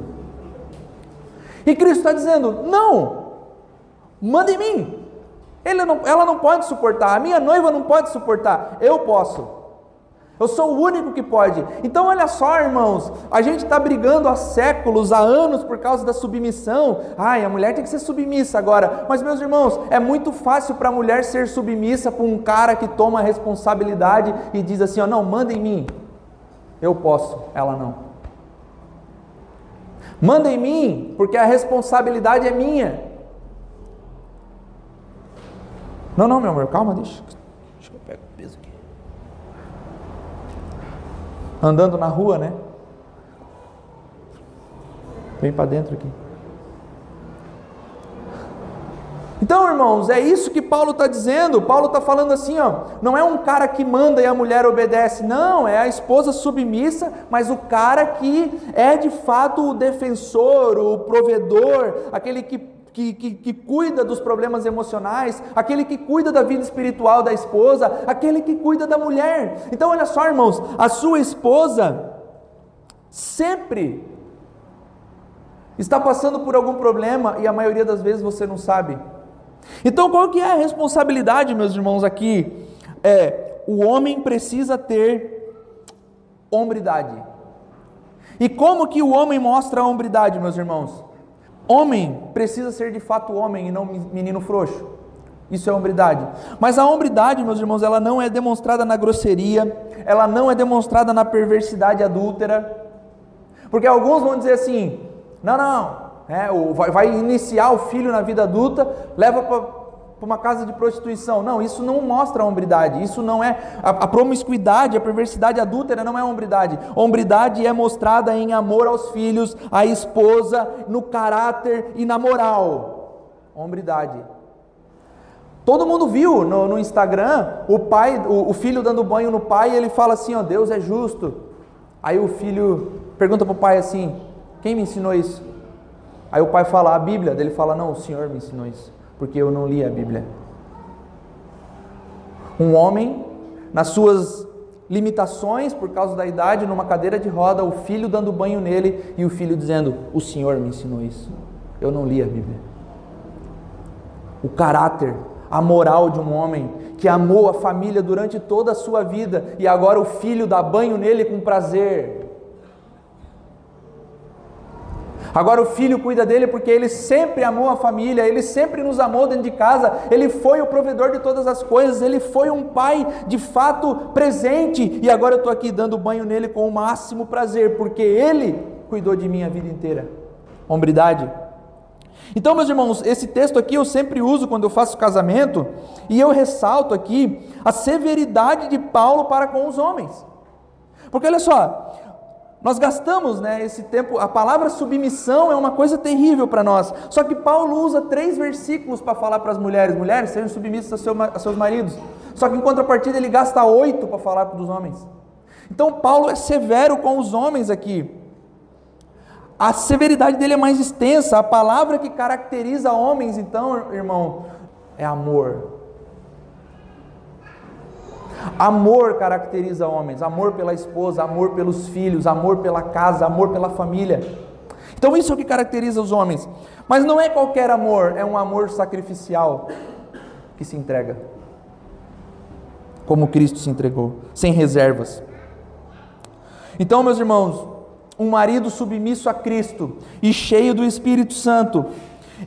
E Cristo está dizendo: não, manda em mim. Não, ela não pode suportar, a minha noiva não pode suportar, eu posso. Eu sou o único que pode. Então, olha só, irmãos, a gente está brigando há séculos, há anos por causa da submissão. Ai, a mulher tem que ser submissa agora. Mas, meus irmãos, é muito fácil para a mulher ser submissa para um cara que toma a responsabilidade e diz assim: ó, não, manda em mim. Eu posso, ela não. Manda em mim, porque a responsabilidade é minha. Não, não, meu amor, calma, deixa. Deixa eu pegar o peso aqui andando na rua, né? Vem para dentro aqui. Então, irmãos, é isso que Paulo está dizendo. Paulo está falando assim, ó, não é um cara que manda e a mulher obedece, não, é a esposa submissa, mas o cara que é de fato o defensor, o provedor, aquele que que, que, que, cuida dos problemas emocionais, aquele que cuida da vida espiritual da esposa, aquele que cuida da mulher. Então, olha só, irmãos, a sua esposa sempre está passando por algum problema e a maioria das vezes você não sabe. Então, qual que é a responsabilidade, meus irmãos, aqui? É, o homem precisa ter hombridade. E como que o homem mostra a hombridade, meus irmãos? Homem precisa ser de fato homem e não menino frouxo. Isso é hombridade. Mas a hombridade, meus irmãos, ela não é demonstrada na grosseria, ela não é demonstrada na perversidade adúltera. Porque alguns vão dizer assim: não, não, é, vai iniciar o filho na vida adulta, leva para para uma casa de prostituição. Não, isso não mostra a hombridade. Isso não é. A, a promiscuidade, a perversidade adúltera não é hombridade. Hombridade é mostrada em amor aos filhos, à esposa, no caráter e na moral. Hombridade. Todo mundo viu no, no Instagram o pai, o, o, filho dando banho no pai, e ele fala assim: ó, Deus é justo. Aí o filho pergunta para o pai assim: quem me ensinou isso? Aí o pai fala: a Bíblia. Ele fala: não, o Senhor me ensinou isso porque eu não li a Bíblia. Um homem, nas suas limitações por causa da idade, numa cadeira de roda, o filho dando banho nele e o filho dizendo: O Senhor me ensinou isso. Eu não li a Bíblia. O caráter, a moral de um homem que amou a família durante toda a sua vida e agora o filho dá banho nele com prazer. Agora o filho cuida dele porque ele sempre amou a família, ele sempre nos amou dentro de casa, ele foi o provedor de todas as coisas, ele foi um pai de fato presente e agora eu estou aqui dando banho nele com o máximo prazer, porque ele cuidou de mim a vida inteira. Hombridade. Então, meus irmãos, esse texto aqui eu sempre uso quando eu faço casamento e eu ressalto aqui a severidade de Paulo para com os homens. Porque olha só, nós gastamos né, esse tempo, a palavra submissão é uma coisa terrível para nós. Só que Paulo usa três versículos para falar para as mulheres: mulheres, sejam submissas a, seu, a seus maridos. Só que em contrapartida ele gasta oito para falar para os homens. Então Paulo é severo com os homens aqui. A severidade dele é mais extensa. A palavra que caracteriza homens, então, irmão, é amor. Amor caracteriza homens, amor pela esposa, amor pelos filhos, amor pela casa, amor pela família. Então isso é o que caracteriza os homens. Mas não é qualquer amor, é um amor sacrificial que se entrega. Como Cristo se entregou, sem reservas. Então, meus irmãos, um marido submisso a Cristo e cheio do Espírito Santo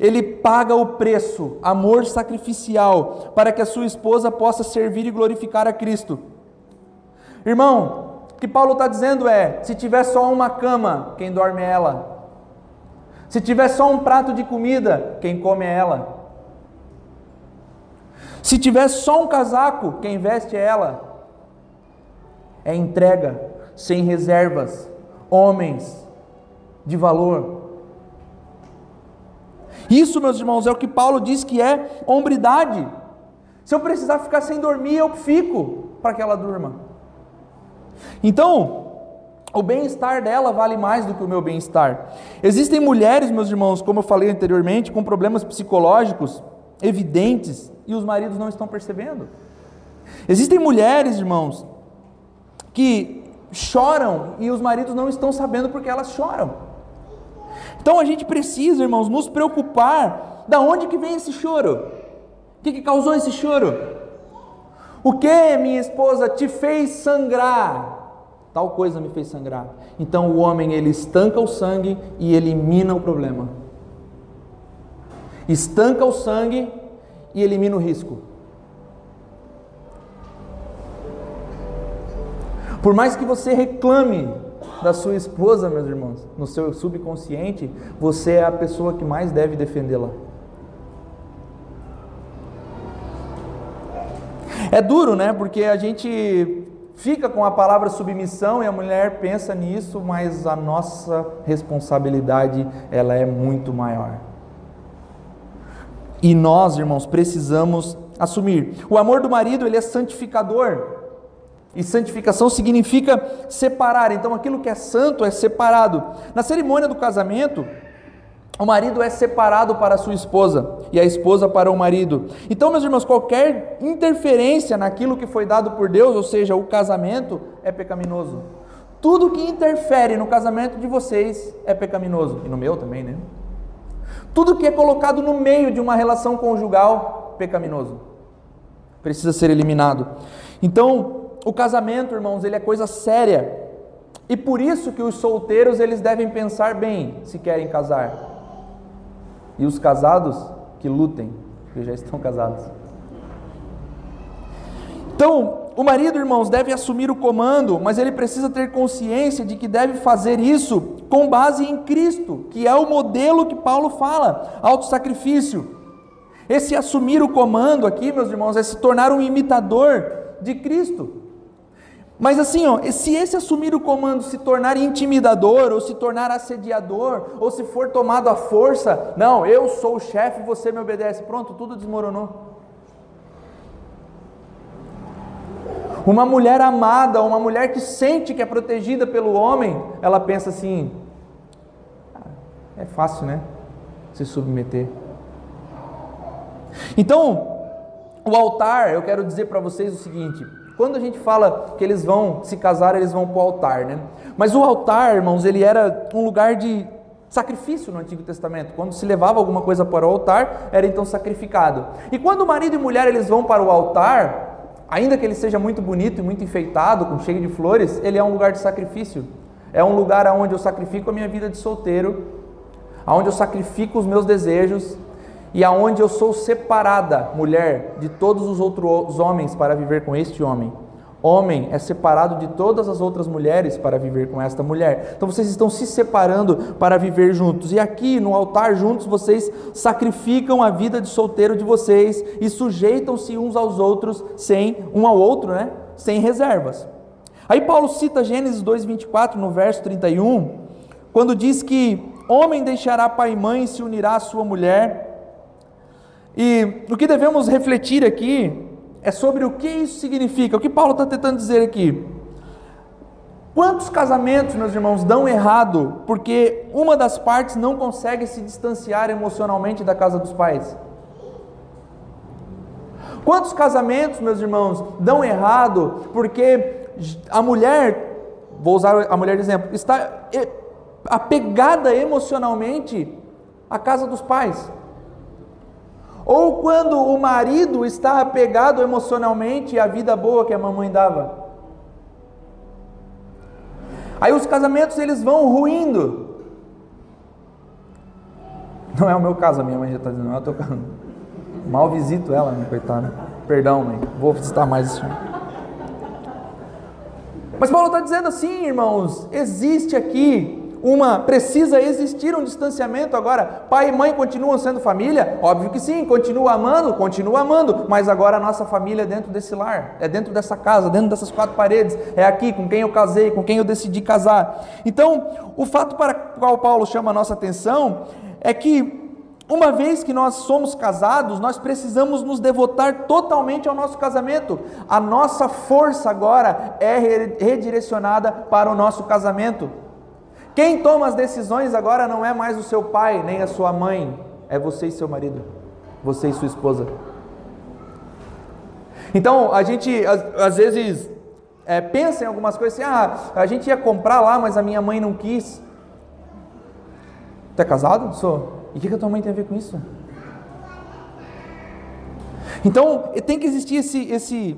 ele paga o preço, amor sacrificial, para que a sua esposa possa servir e glorificar a Cristo. Irmão, o que Paulo está dizendo é: se tiver só uma cama, quem dorme é ela. Se tiver só um prato de comida, quem come é ela. Se tiver só um casaco, quem veste é ela. É entrega, sem reservas, homens de valor. Isso, meus irmãos, é o que Paulo diz que é hombridade. Se eu precisar ficar sem dormir, eu fico para que ela durma. Então, o bem-estar dela vale mais do que o meu bem-estar. Existem mulheres, meus irmãos, como eu falei anteriormente, com problemas psicológicos evidentes e os maridos não estão percebendo. Existem mulheres, irmãos, que choram e os maridos não estão sabendo porque elas choram. Então a gente precisa, irmãos, nos preocupar da onde que vem esse choro. O que, que causou esse choro? O que, minha esposa, te fez sangrar? tal coisa me fez sangrar. Então o homem ele estanca o sangue e elimina o problema. Estanca o sangue e elimina o risco. Por mais que você reclame da sua esposa, meus irmãos, no seu subconsciente, você é a pessoa que mais deve defendê-la. É duro, né? Porque a gente fica com a palavra submissão e a mulher pensa nisso, mas a nossa responsabilidade ela é muito maior. E nós, irmãos, precisamos assumir. O amor do marido, ele é santificador. E santificação significa separar. Então aquilo que é santo é separado. Na cerimônia do casamento, o marido é separado para a sua esposa e a esposa para o marido. Então, meus irmãos, qualquer interferência naquilo que foi dado por Deus, ou seja, o casamento, é pecaminoso. Tudo que interfere no casamento de vocês é pecaminoso. E no meu também, né? Tudo que é colocado no meio de uma relação conjugal, pecaminoso. Precisa ser eliminado. Então, o casamento, irmãos, ele é coisa séria. E por isso que os solteiros, eles devem pensar bem se querem casar e os casados que lutem, que já estão casados. Então, o marido, irmãos, deve assumir o comando, mas ele precisa ter consciência de que deve fazer isso com base em Cristo, que é o modelo que Paulo fala, autossacrifício. Esse assumir o comando aqui, meus irmãos, é se tornar um imitador de Cristo. Mas assim, ó, se esse assumir o comando se tornar intimidador, ou se tornar assediador, ou se for tomado à força, não, eu sou o chefe, você me obedece, pronto, tudo desmoronou. Uma mulher amada, uma mulher que sente que é protegida pelo homem, ela pensa assim: ah, é fácil, né? Se submeter. Então, o altar, eu quero dizer para vocês o seguinte: quando a gente fala que eles vão se casar, eles vão para o altar, né? Mas o altar, irmãos, ele era um lugar de sacrifício no Antigo Testamento. Quando se levava alguma coisa para o altar, era então sacrificado. E quando o marido e mulher eles vão para o altar, ainda que ele seja muito bonito e muito enfeitado, com cheio de flores, ele é um lugar de sacrifício. É um lugar onde eu sacrifico a minha vida de solteiro, aonde eu sacrifico os meus desejos, e aonde eu sou separada, mulher, de todos os outros homens para viver com este homem. Homem é separado de todas as outras mulheres para viver com esta mulher. Então vocês estão se separando para viver juntos. E aqui no altar juntos vocês sacrificam a vida de solteiro de vocês e sujeitam-se uns aos outros sem um ao outro, né? Sem reservas. Aí Paulo cita Gênesis 2:24 no verso 31, quando diz que homem deixará pai e mãe e se unirá à sua mulher e o que devemos refletir aqui é sobre o que isso significa, o que Paulo está tentando dizer aqui. Quantos casamentos, meus irmãos, dão errado porque uma das partes não consegue se distanciar emocionalmente da casa dos pais? Quantos casamentos, meus irmãos, dão errado porque a mulher, vou usar a mulher de exemplo, está apegada emocionalmente à casa dos pais? Ou quando o marido está apegado emocionalmente à vida boa que a mamãe dava. Aí os casamentos eles vão ruindo. Não é o meu caso, a minha mãe já está dizendo, eu estou mal visito ela, minha coitada. Perdão, mãe, vou visitar mais isso. Mas Paulo está dizendo assim, irmãos, existe aqui uma precisa existir um distanciamento agora. Pai e mãe continuam sendo família? Óbvio que sim, continua amando, continua amando, mas agora a nossa família é dentro desse lar, é dentro dessa casa, dentro dessas quatro paredes, é aqui com quem eu casei, com quem eu decidi casar. Então, o fato para o qual Paulo chama a nossa atenção é que Uma vez que nós somos casados, nós precisamos nos devotar totalmente ao nosso casamento. A nossa força agora é redirecionada para o nosso casamento. Quem toma as decisões agora não é mais o seu pai, nem a sua mãe, é você e seu marido, você e sua esposa. Então, a gente às, vezes é, pensa em algumas coisas assim, ah, a gente ia comprar lá, mas a minha mãe não quis. Tu é casado? Sou. E o que, que a tua mãe tem a ver com isso? Então, tem que existir esse, esse,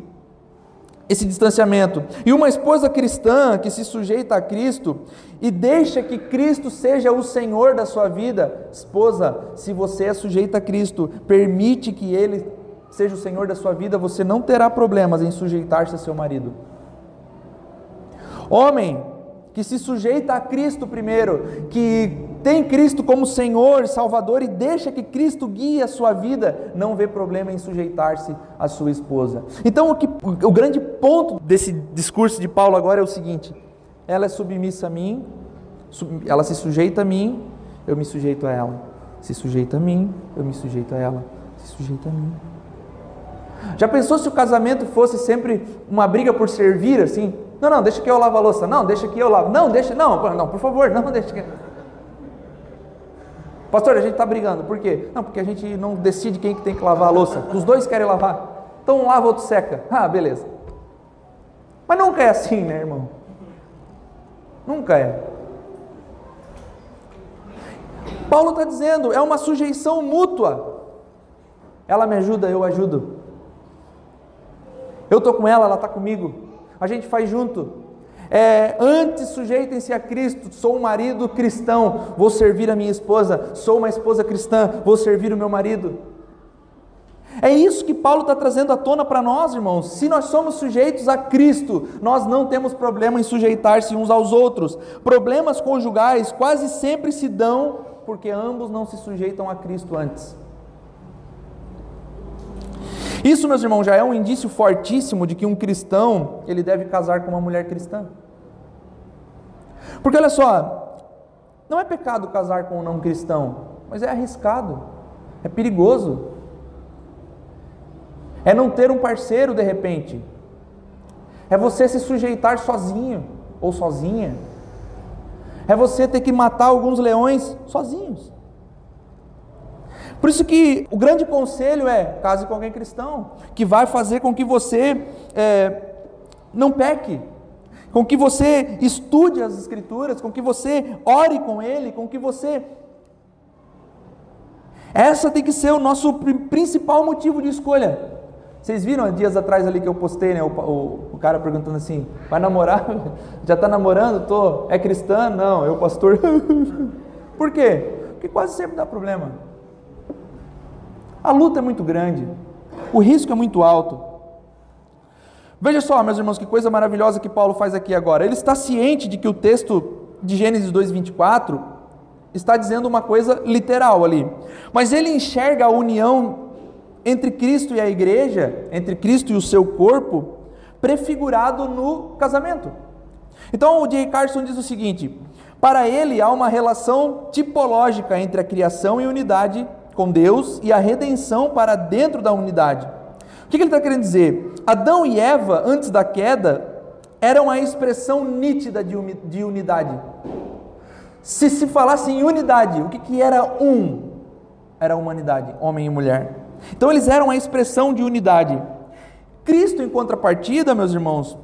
esse distanciamento. E uma esposa cristã que se sujeita a Cristo e deixa que Cristo seja o Senhor da sua vida, esposa, se você é sujeita a Cristo, permite que Ele seja o Senhor da sua vida, você não terá problemas em sujeitar-se a seu marido. Homem que se sujeita a Cristo primeiro, que tem Cristo como Senhor Salvador e deixa que Cristo guie a sua vida, não vê problema em sujeitar-se à sua esposa. Então, o, que, o grande ponto desse discurso de Paulo agora é o seguinte: ela é submissa a mim, ela se sujeita a mim, eu me sujeito a ela. Se sujeita a mim, eu me sujeito a ela. Se sujeita a mim. Já pensou se o casamento fosse sempre uma briga por servir assim? Não, não, deixa que eu lavo a louça. Não, deixa que eu lavo. Não, deixa, não, não, por favor, não, deixa que Pastor, a gente está brigando. Por quê? Não, porque a gente não decide quem que tem que lavar a louça. Os dois querem lavar. Então um lava, outro seca. Ah, beleza. Mas nunca é assim, né, irmão? Nunca é. Paulo está dizendo, é uma sujeição mútua. Ela me ajuda, eu ajudo. Eu estou com ela, ela está comigo. A gente faz junto. É, antes sujeitem-se a Cristo. Sou um marido cristão, vou servir a minha esposa. Sou uma esposa cristã, vou servir o meu marido. É isso que Paulo está trazendo à tona para nós, irmãos. Se nós somos sujeitos a Cristo, nós não temos problema em sujeitar-se uns aos outros. Problemas conjugais quase sempre se dão porque ambos não se sujeitam a Cristo antes. Isso, meus irmãos, já é um indício fortíssimo de que um cristão, ele deve casar com uma mulher cristã. Porque olha só, não é pecado casar com um não cristão, mas é arriscado, é perigoso. É não ter um parceiro de repente. É você se sujeitar sozinho ou sozinha. É você ter que matar alguns leões sozinhos. Por isso que o grande conselho é case com alguém cristão, que vai fazer com que você é, não peque, com que você estude as escrituras, com que você ore com ele, com que você essa tem que ser o nosso principal motivo de escolha. Vocês viram dias atrás ali que eu postei, né? O, o, o cara perguntando assim: vai namorar? Já está namorando? Tô. É cristã? Não, eu pastor. Por quê? Porque quase sempre dá problema. A luta é muito grande, o risco é muito alto. Veja só, meus irmãos, que coisa maravilhosa que Paulo faz aqui agora. Ele está ciente de que o texto de Gênesis 2:24 está dizendo uma coisa literal ali. Mas ele enxerga a união entre Cristo e a igreja, entre Cristo e o seu corpo, prefigurado no casamento. Então o J. Carson diz o seguinte: para ele há uma relação tipológica entre a criação e unidade com Deus e a redenção para dentro da unidade. O que ele está querendo dizer? Adão e Eva, antes da queda, eram a expressão nítida de unidade. Se se falasse em unidade, o que, que era um? Era a humanidade, homem e mulher. Então eles eram a expressão de unidade. Cristo, em contrapartida, meus irmãos,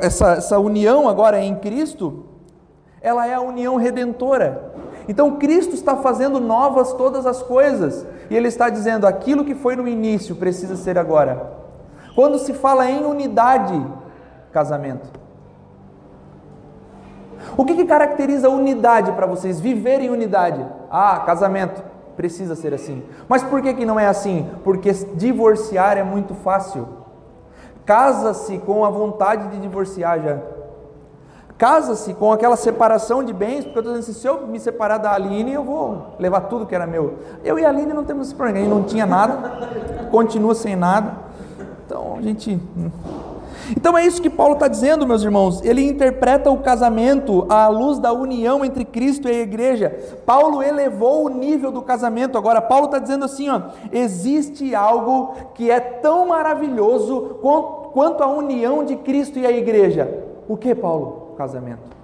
essa, essa união agora em Cristo, ela é a união redentora. Então Cristo está fazendo novas todas as coisas, e Ele está dizendo: aquilo que foi no início precisa ser agora. Quando se fala em unidade, casamento. O que, que caracteriza unidade para vocês? Viver em unidade. Ah, casamento. Precisa ser assim. Mas por que, que não é assim? Porque divorciar é muito fácil. Casa-se com a vontade de divorciar já casa-se com aquela separação de bens, porque eu estou dizendo assim, se eu me separar da Aline, eu vou levar tudo que era meu. Eu e a Aline não temos esse problema, não tinha nada, continua sem nada. Então a gente. Hum. Então é isso que Paulo está dizendo, meus irmãos. Ele interpreta o casamento à luz da união entre Cristo e a igreja. Paulo elevou o nível do casamento. Agora, Paulo está dizendo assim: ó, existe algo que é tão maravilhoso quanto a união de Cristo e a igreja. O que, Paulo? Casamento.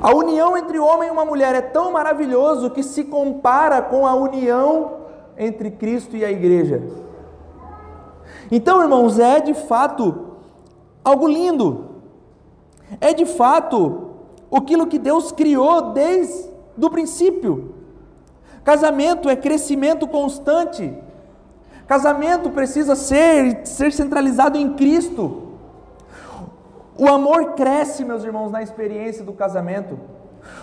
A união entre homem e uma mulher é tão maravilhoso que se compara com a união entre Cristo e a igreja. Então, irmãos, é de fato algo lindo. É de fato aquilo que Deus criou desde o princípio. Casamento é crescimento constante. Casamento precisa ser, ser centralizado em Cristo. O amor cresce, meus irmãos, na experiência do casamento.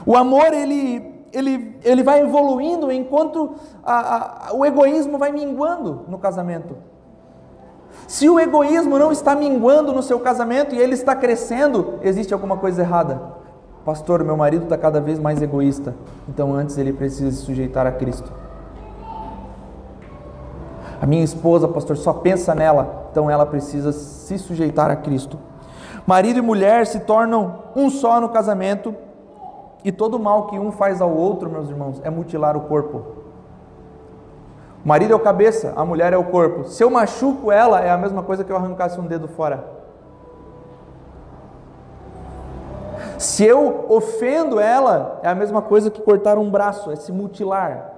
O amor, ele, ele, ele vai evoluindo enquanto a, a, o egoísmo vai minguando no casamento. Se o egoísmo não está minguando no seu casamento e ele está crescendo, existe alguma coisa errada. Pastor, meu marido está cada vez mais egoísta, então antes ele precisa se sujeitar a Cristo. A minha esposa, pastor, só pensa nela, então ela precisa se sujeitar a Cristo. Marido e mulher se tornam um só no casamento, e todo mal que um faz ao outro, meus irmãos, é mutilar o corpo. O marido é o cabeça, a mulher é o corpo. Se eu machuco ela, é a mesma coisa que eu arrancasse um dedo fora. Se eu ofendo ela, é a mesma coisa que cortar um braço, é se mutilar.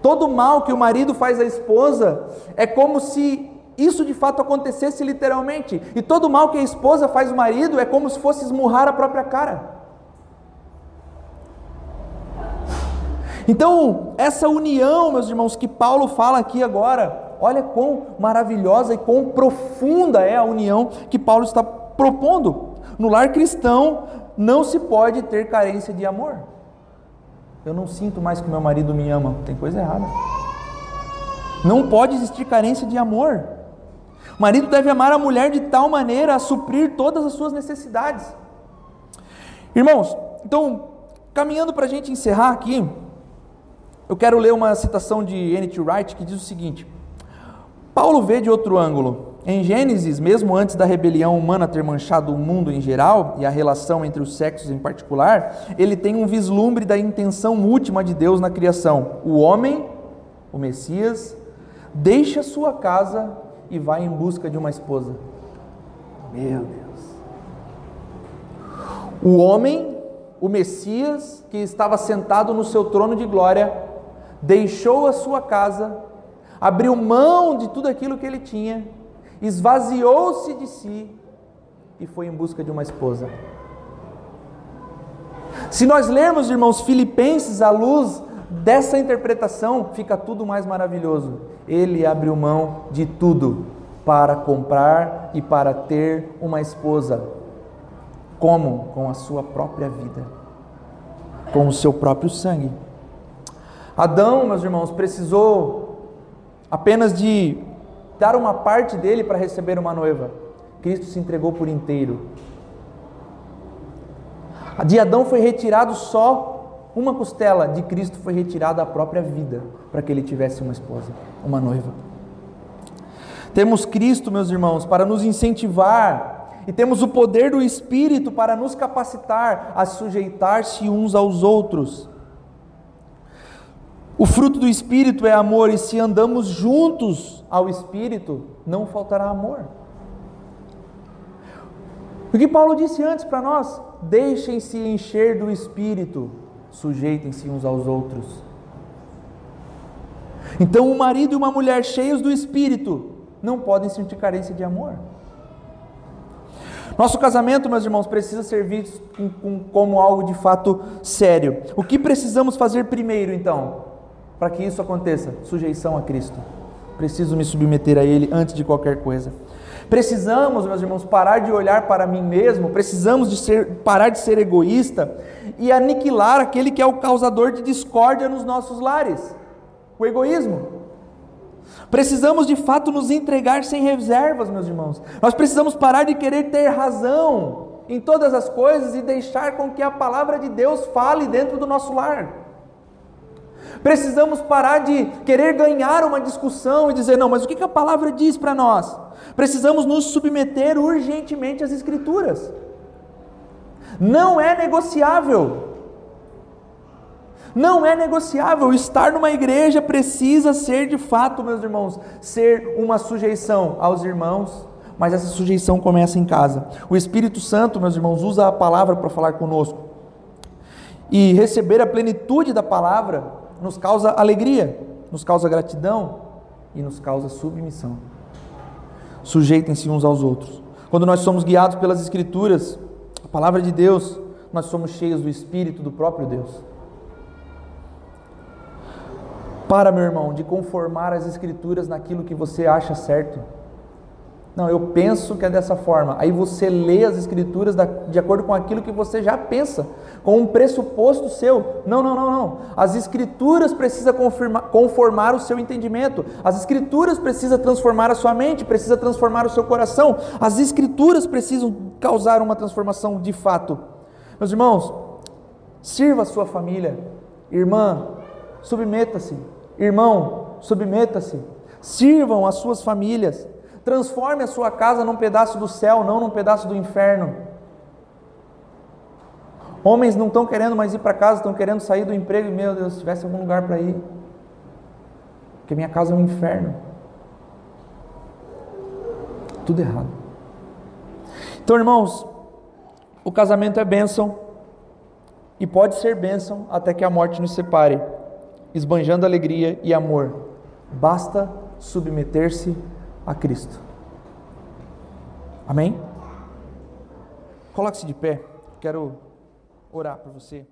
Todo mal que o marido faz à esposa é como se isso de fato acontecesse literalmente. E todo mal que a esposa faz ao marido é como se fosse esmurrar a própria cara. Então, essa união, meus irmãos, que Paulo fala aqui agora, olha quão maravilhosa e quão profunda é a união que Paulo está propondo. No lar cristão, não se pode ter carência de amor. Eu não sinto mais que meu marido me ama, tem coisa errada. Não pode existir carência de amor. O marido deve amar a mulher de tal maneira a suprir todas as suas necessidades. Irmãos, então, caminhando para a gente encerrar aqui, eu quero ler uma citação de N.T. Wright que diz o seguinte: Paulo vê de outro ângulo. Em Gênesis, mesmo antes da rebelião humana ter manchado o mundo em geral e a relação entre os sexos em particular, ele tem um vislumbre da intenção última de Deus na criação. O homem, o Messias, deixa sua casa e vai em busca de uma esposa. Meu Deus. O homem, o Messias, que estava sentado no seu trono de glória, deixou a sua casa, abriu mão de tudo aquilo que ele tinha, esvaziou-se de si e foi em busca de uma esposa. Se nós lermos, irmãos, Filipenses à luz dessa interpretação, fica tudo mais maravilhoso. Ele abriu mão de tudo para comprar e para ter uma esposa. Como? Com a sua própria vida, com o seu próprio sangue. Adão, meus irmãos, precisou apenas de dar uma parte dele para receber uma noiva. Cristo se entregou por inteiro. De Adão foi retirado só uma costela de Cristo foi retirada a própria vida para que ele tivesse uma esposa, uma noiva. Temos Cristo, meus irmãos, para nos incentivar e temos o poder do Espírito para nos capacitar a sujeitar-se uns aos outros. O fruto do Espírito é amor, e se andamos juntos ao Espírito, não faltará amor. O que Paulo disse antes para nós? Deixem-se encher do Espírito sujeitem-se uns aos outros. Então, um marido e uma mulher cheios do Espírito não podem sentir carência de amor. Nosso casamento, meus irmãos, precisa ser visto como algo de fato sério. O que precisamos fazer primeiro, então, para que isso aconteça? Sujeição a Cristo. Preciso me submeter a Ele antes de qualquer coisa. Precisamos, meus irmãos, parar de olhar para mim mesmo, precisamos de ser, parar de ser egoísta e aniquilar aquele que é o causador de discórdia nos nossos lares o egoísmo. Precisamos de fato nos entregar sem reservas, meus irmãos. Nós precisamos parar de querer ter razão em todas as coisas e deixar com que a palavra de Deus fale dentro do nosso lar. Precisamos parar de querer ganhar uma discussão e dizer, não, mas o que a palavra diz para nós? Precisamos nos submeter urgentemente às Escrituras. Não é negociável. Não é negociável. Estar numa igreja precisa ser de fato, meus irmãos, ser uma sujeição aos irmãos, mas essa sujeição começa em casa. O Espírito Santo, meus irmãos, usa a palavra para falar conosco. E receber a plenitude da palavra nos causa alegria, nos causa gratidão e nos causa submissão. Sujeitem-se uns aos outros. Quando nós somos guiados pelas Escrituras, a palavra de Deus, nós somos cheios do Espírito do próprio Deus. Para, meu irmão, de conformar as Escrituras naquilo que você acha certo. Não, eu penso que é dessa forma. Aí você lê as Escrituras de acordo com aquilo que você já pensa, com um pressuposto seu. Não, não, não, não. As Escrituras precisam conformar o seu entendimento. As Escrituras precisam transformar a sua mente, precisam transformar o seu coração. As Escrituras precisam causar uma transformação de fato. Meus irmãos, sirva a sua família. Irmã, submeta-se. Irmão, submeta-se. Sirvam as suas famílias. Transforme a sua casa num pedaço do céu, não num pedaço do inferno. Homens não estão querendo mais ir para casa, estão querendo sair do emprego e, meu Deus, se tivesse algum lugar para ir. Porque minha casa é um inferno. Tudo errado. Então, irmãos, o casamento é bênção e pode ser bênção até que a morte nos separe esbanjando alegria e amor. Basta submeter-se a Cristo. Amém? Coloque-se de pé, quero orar por você.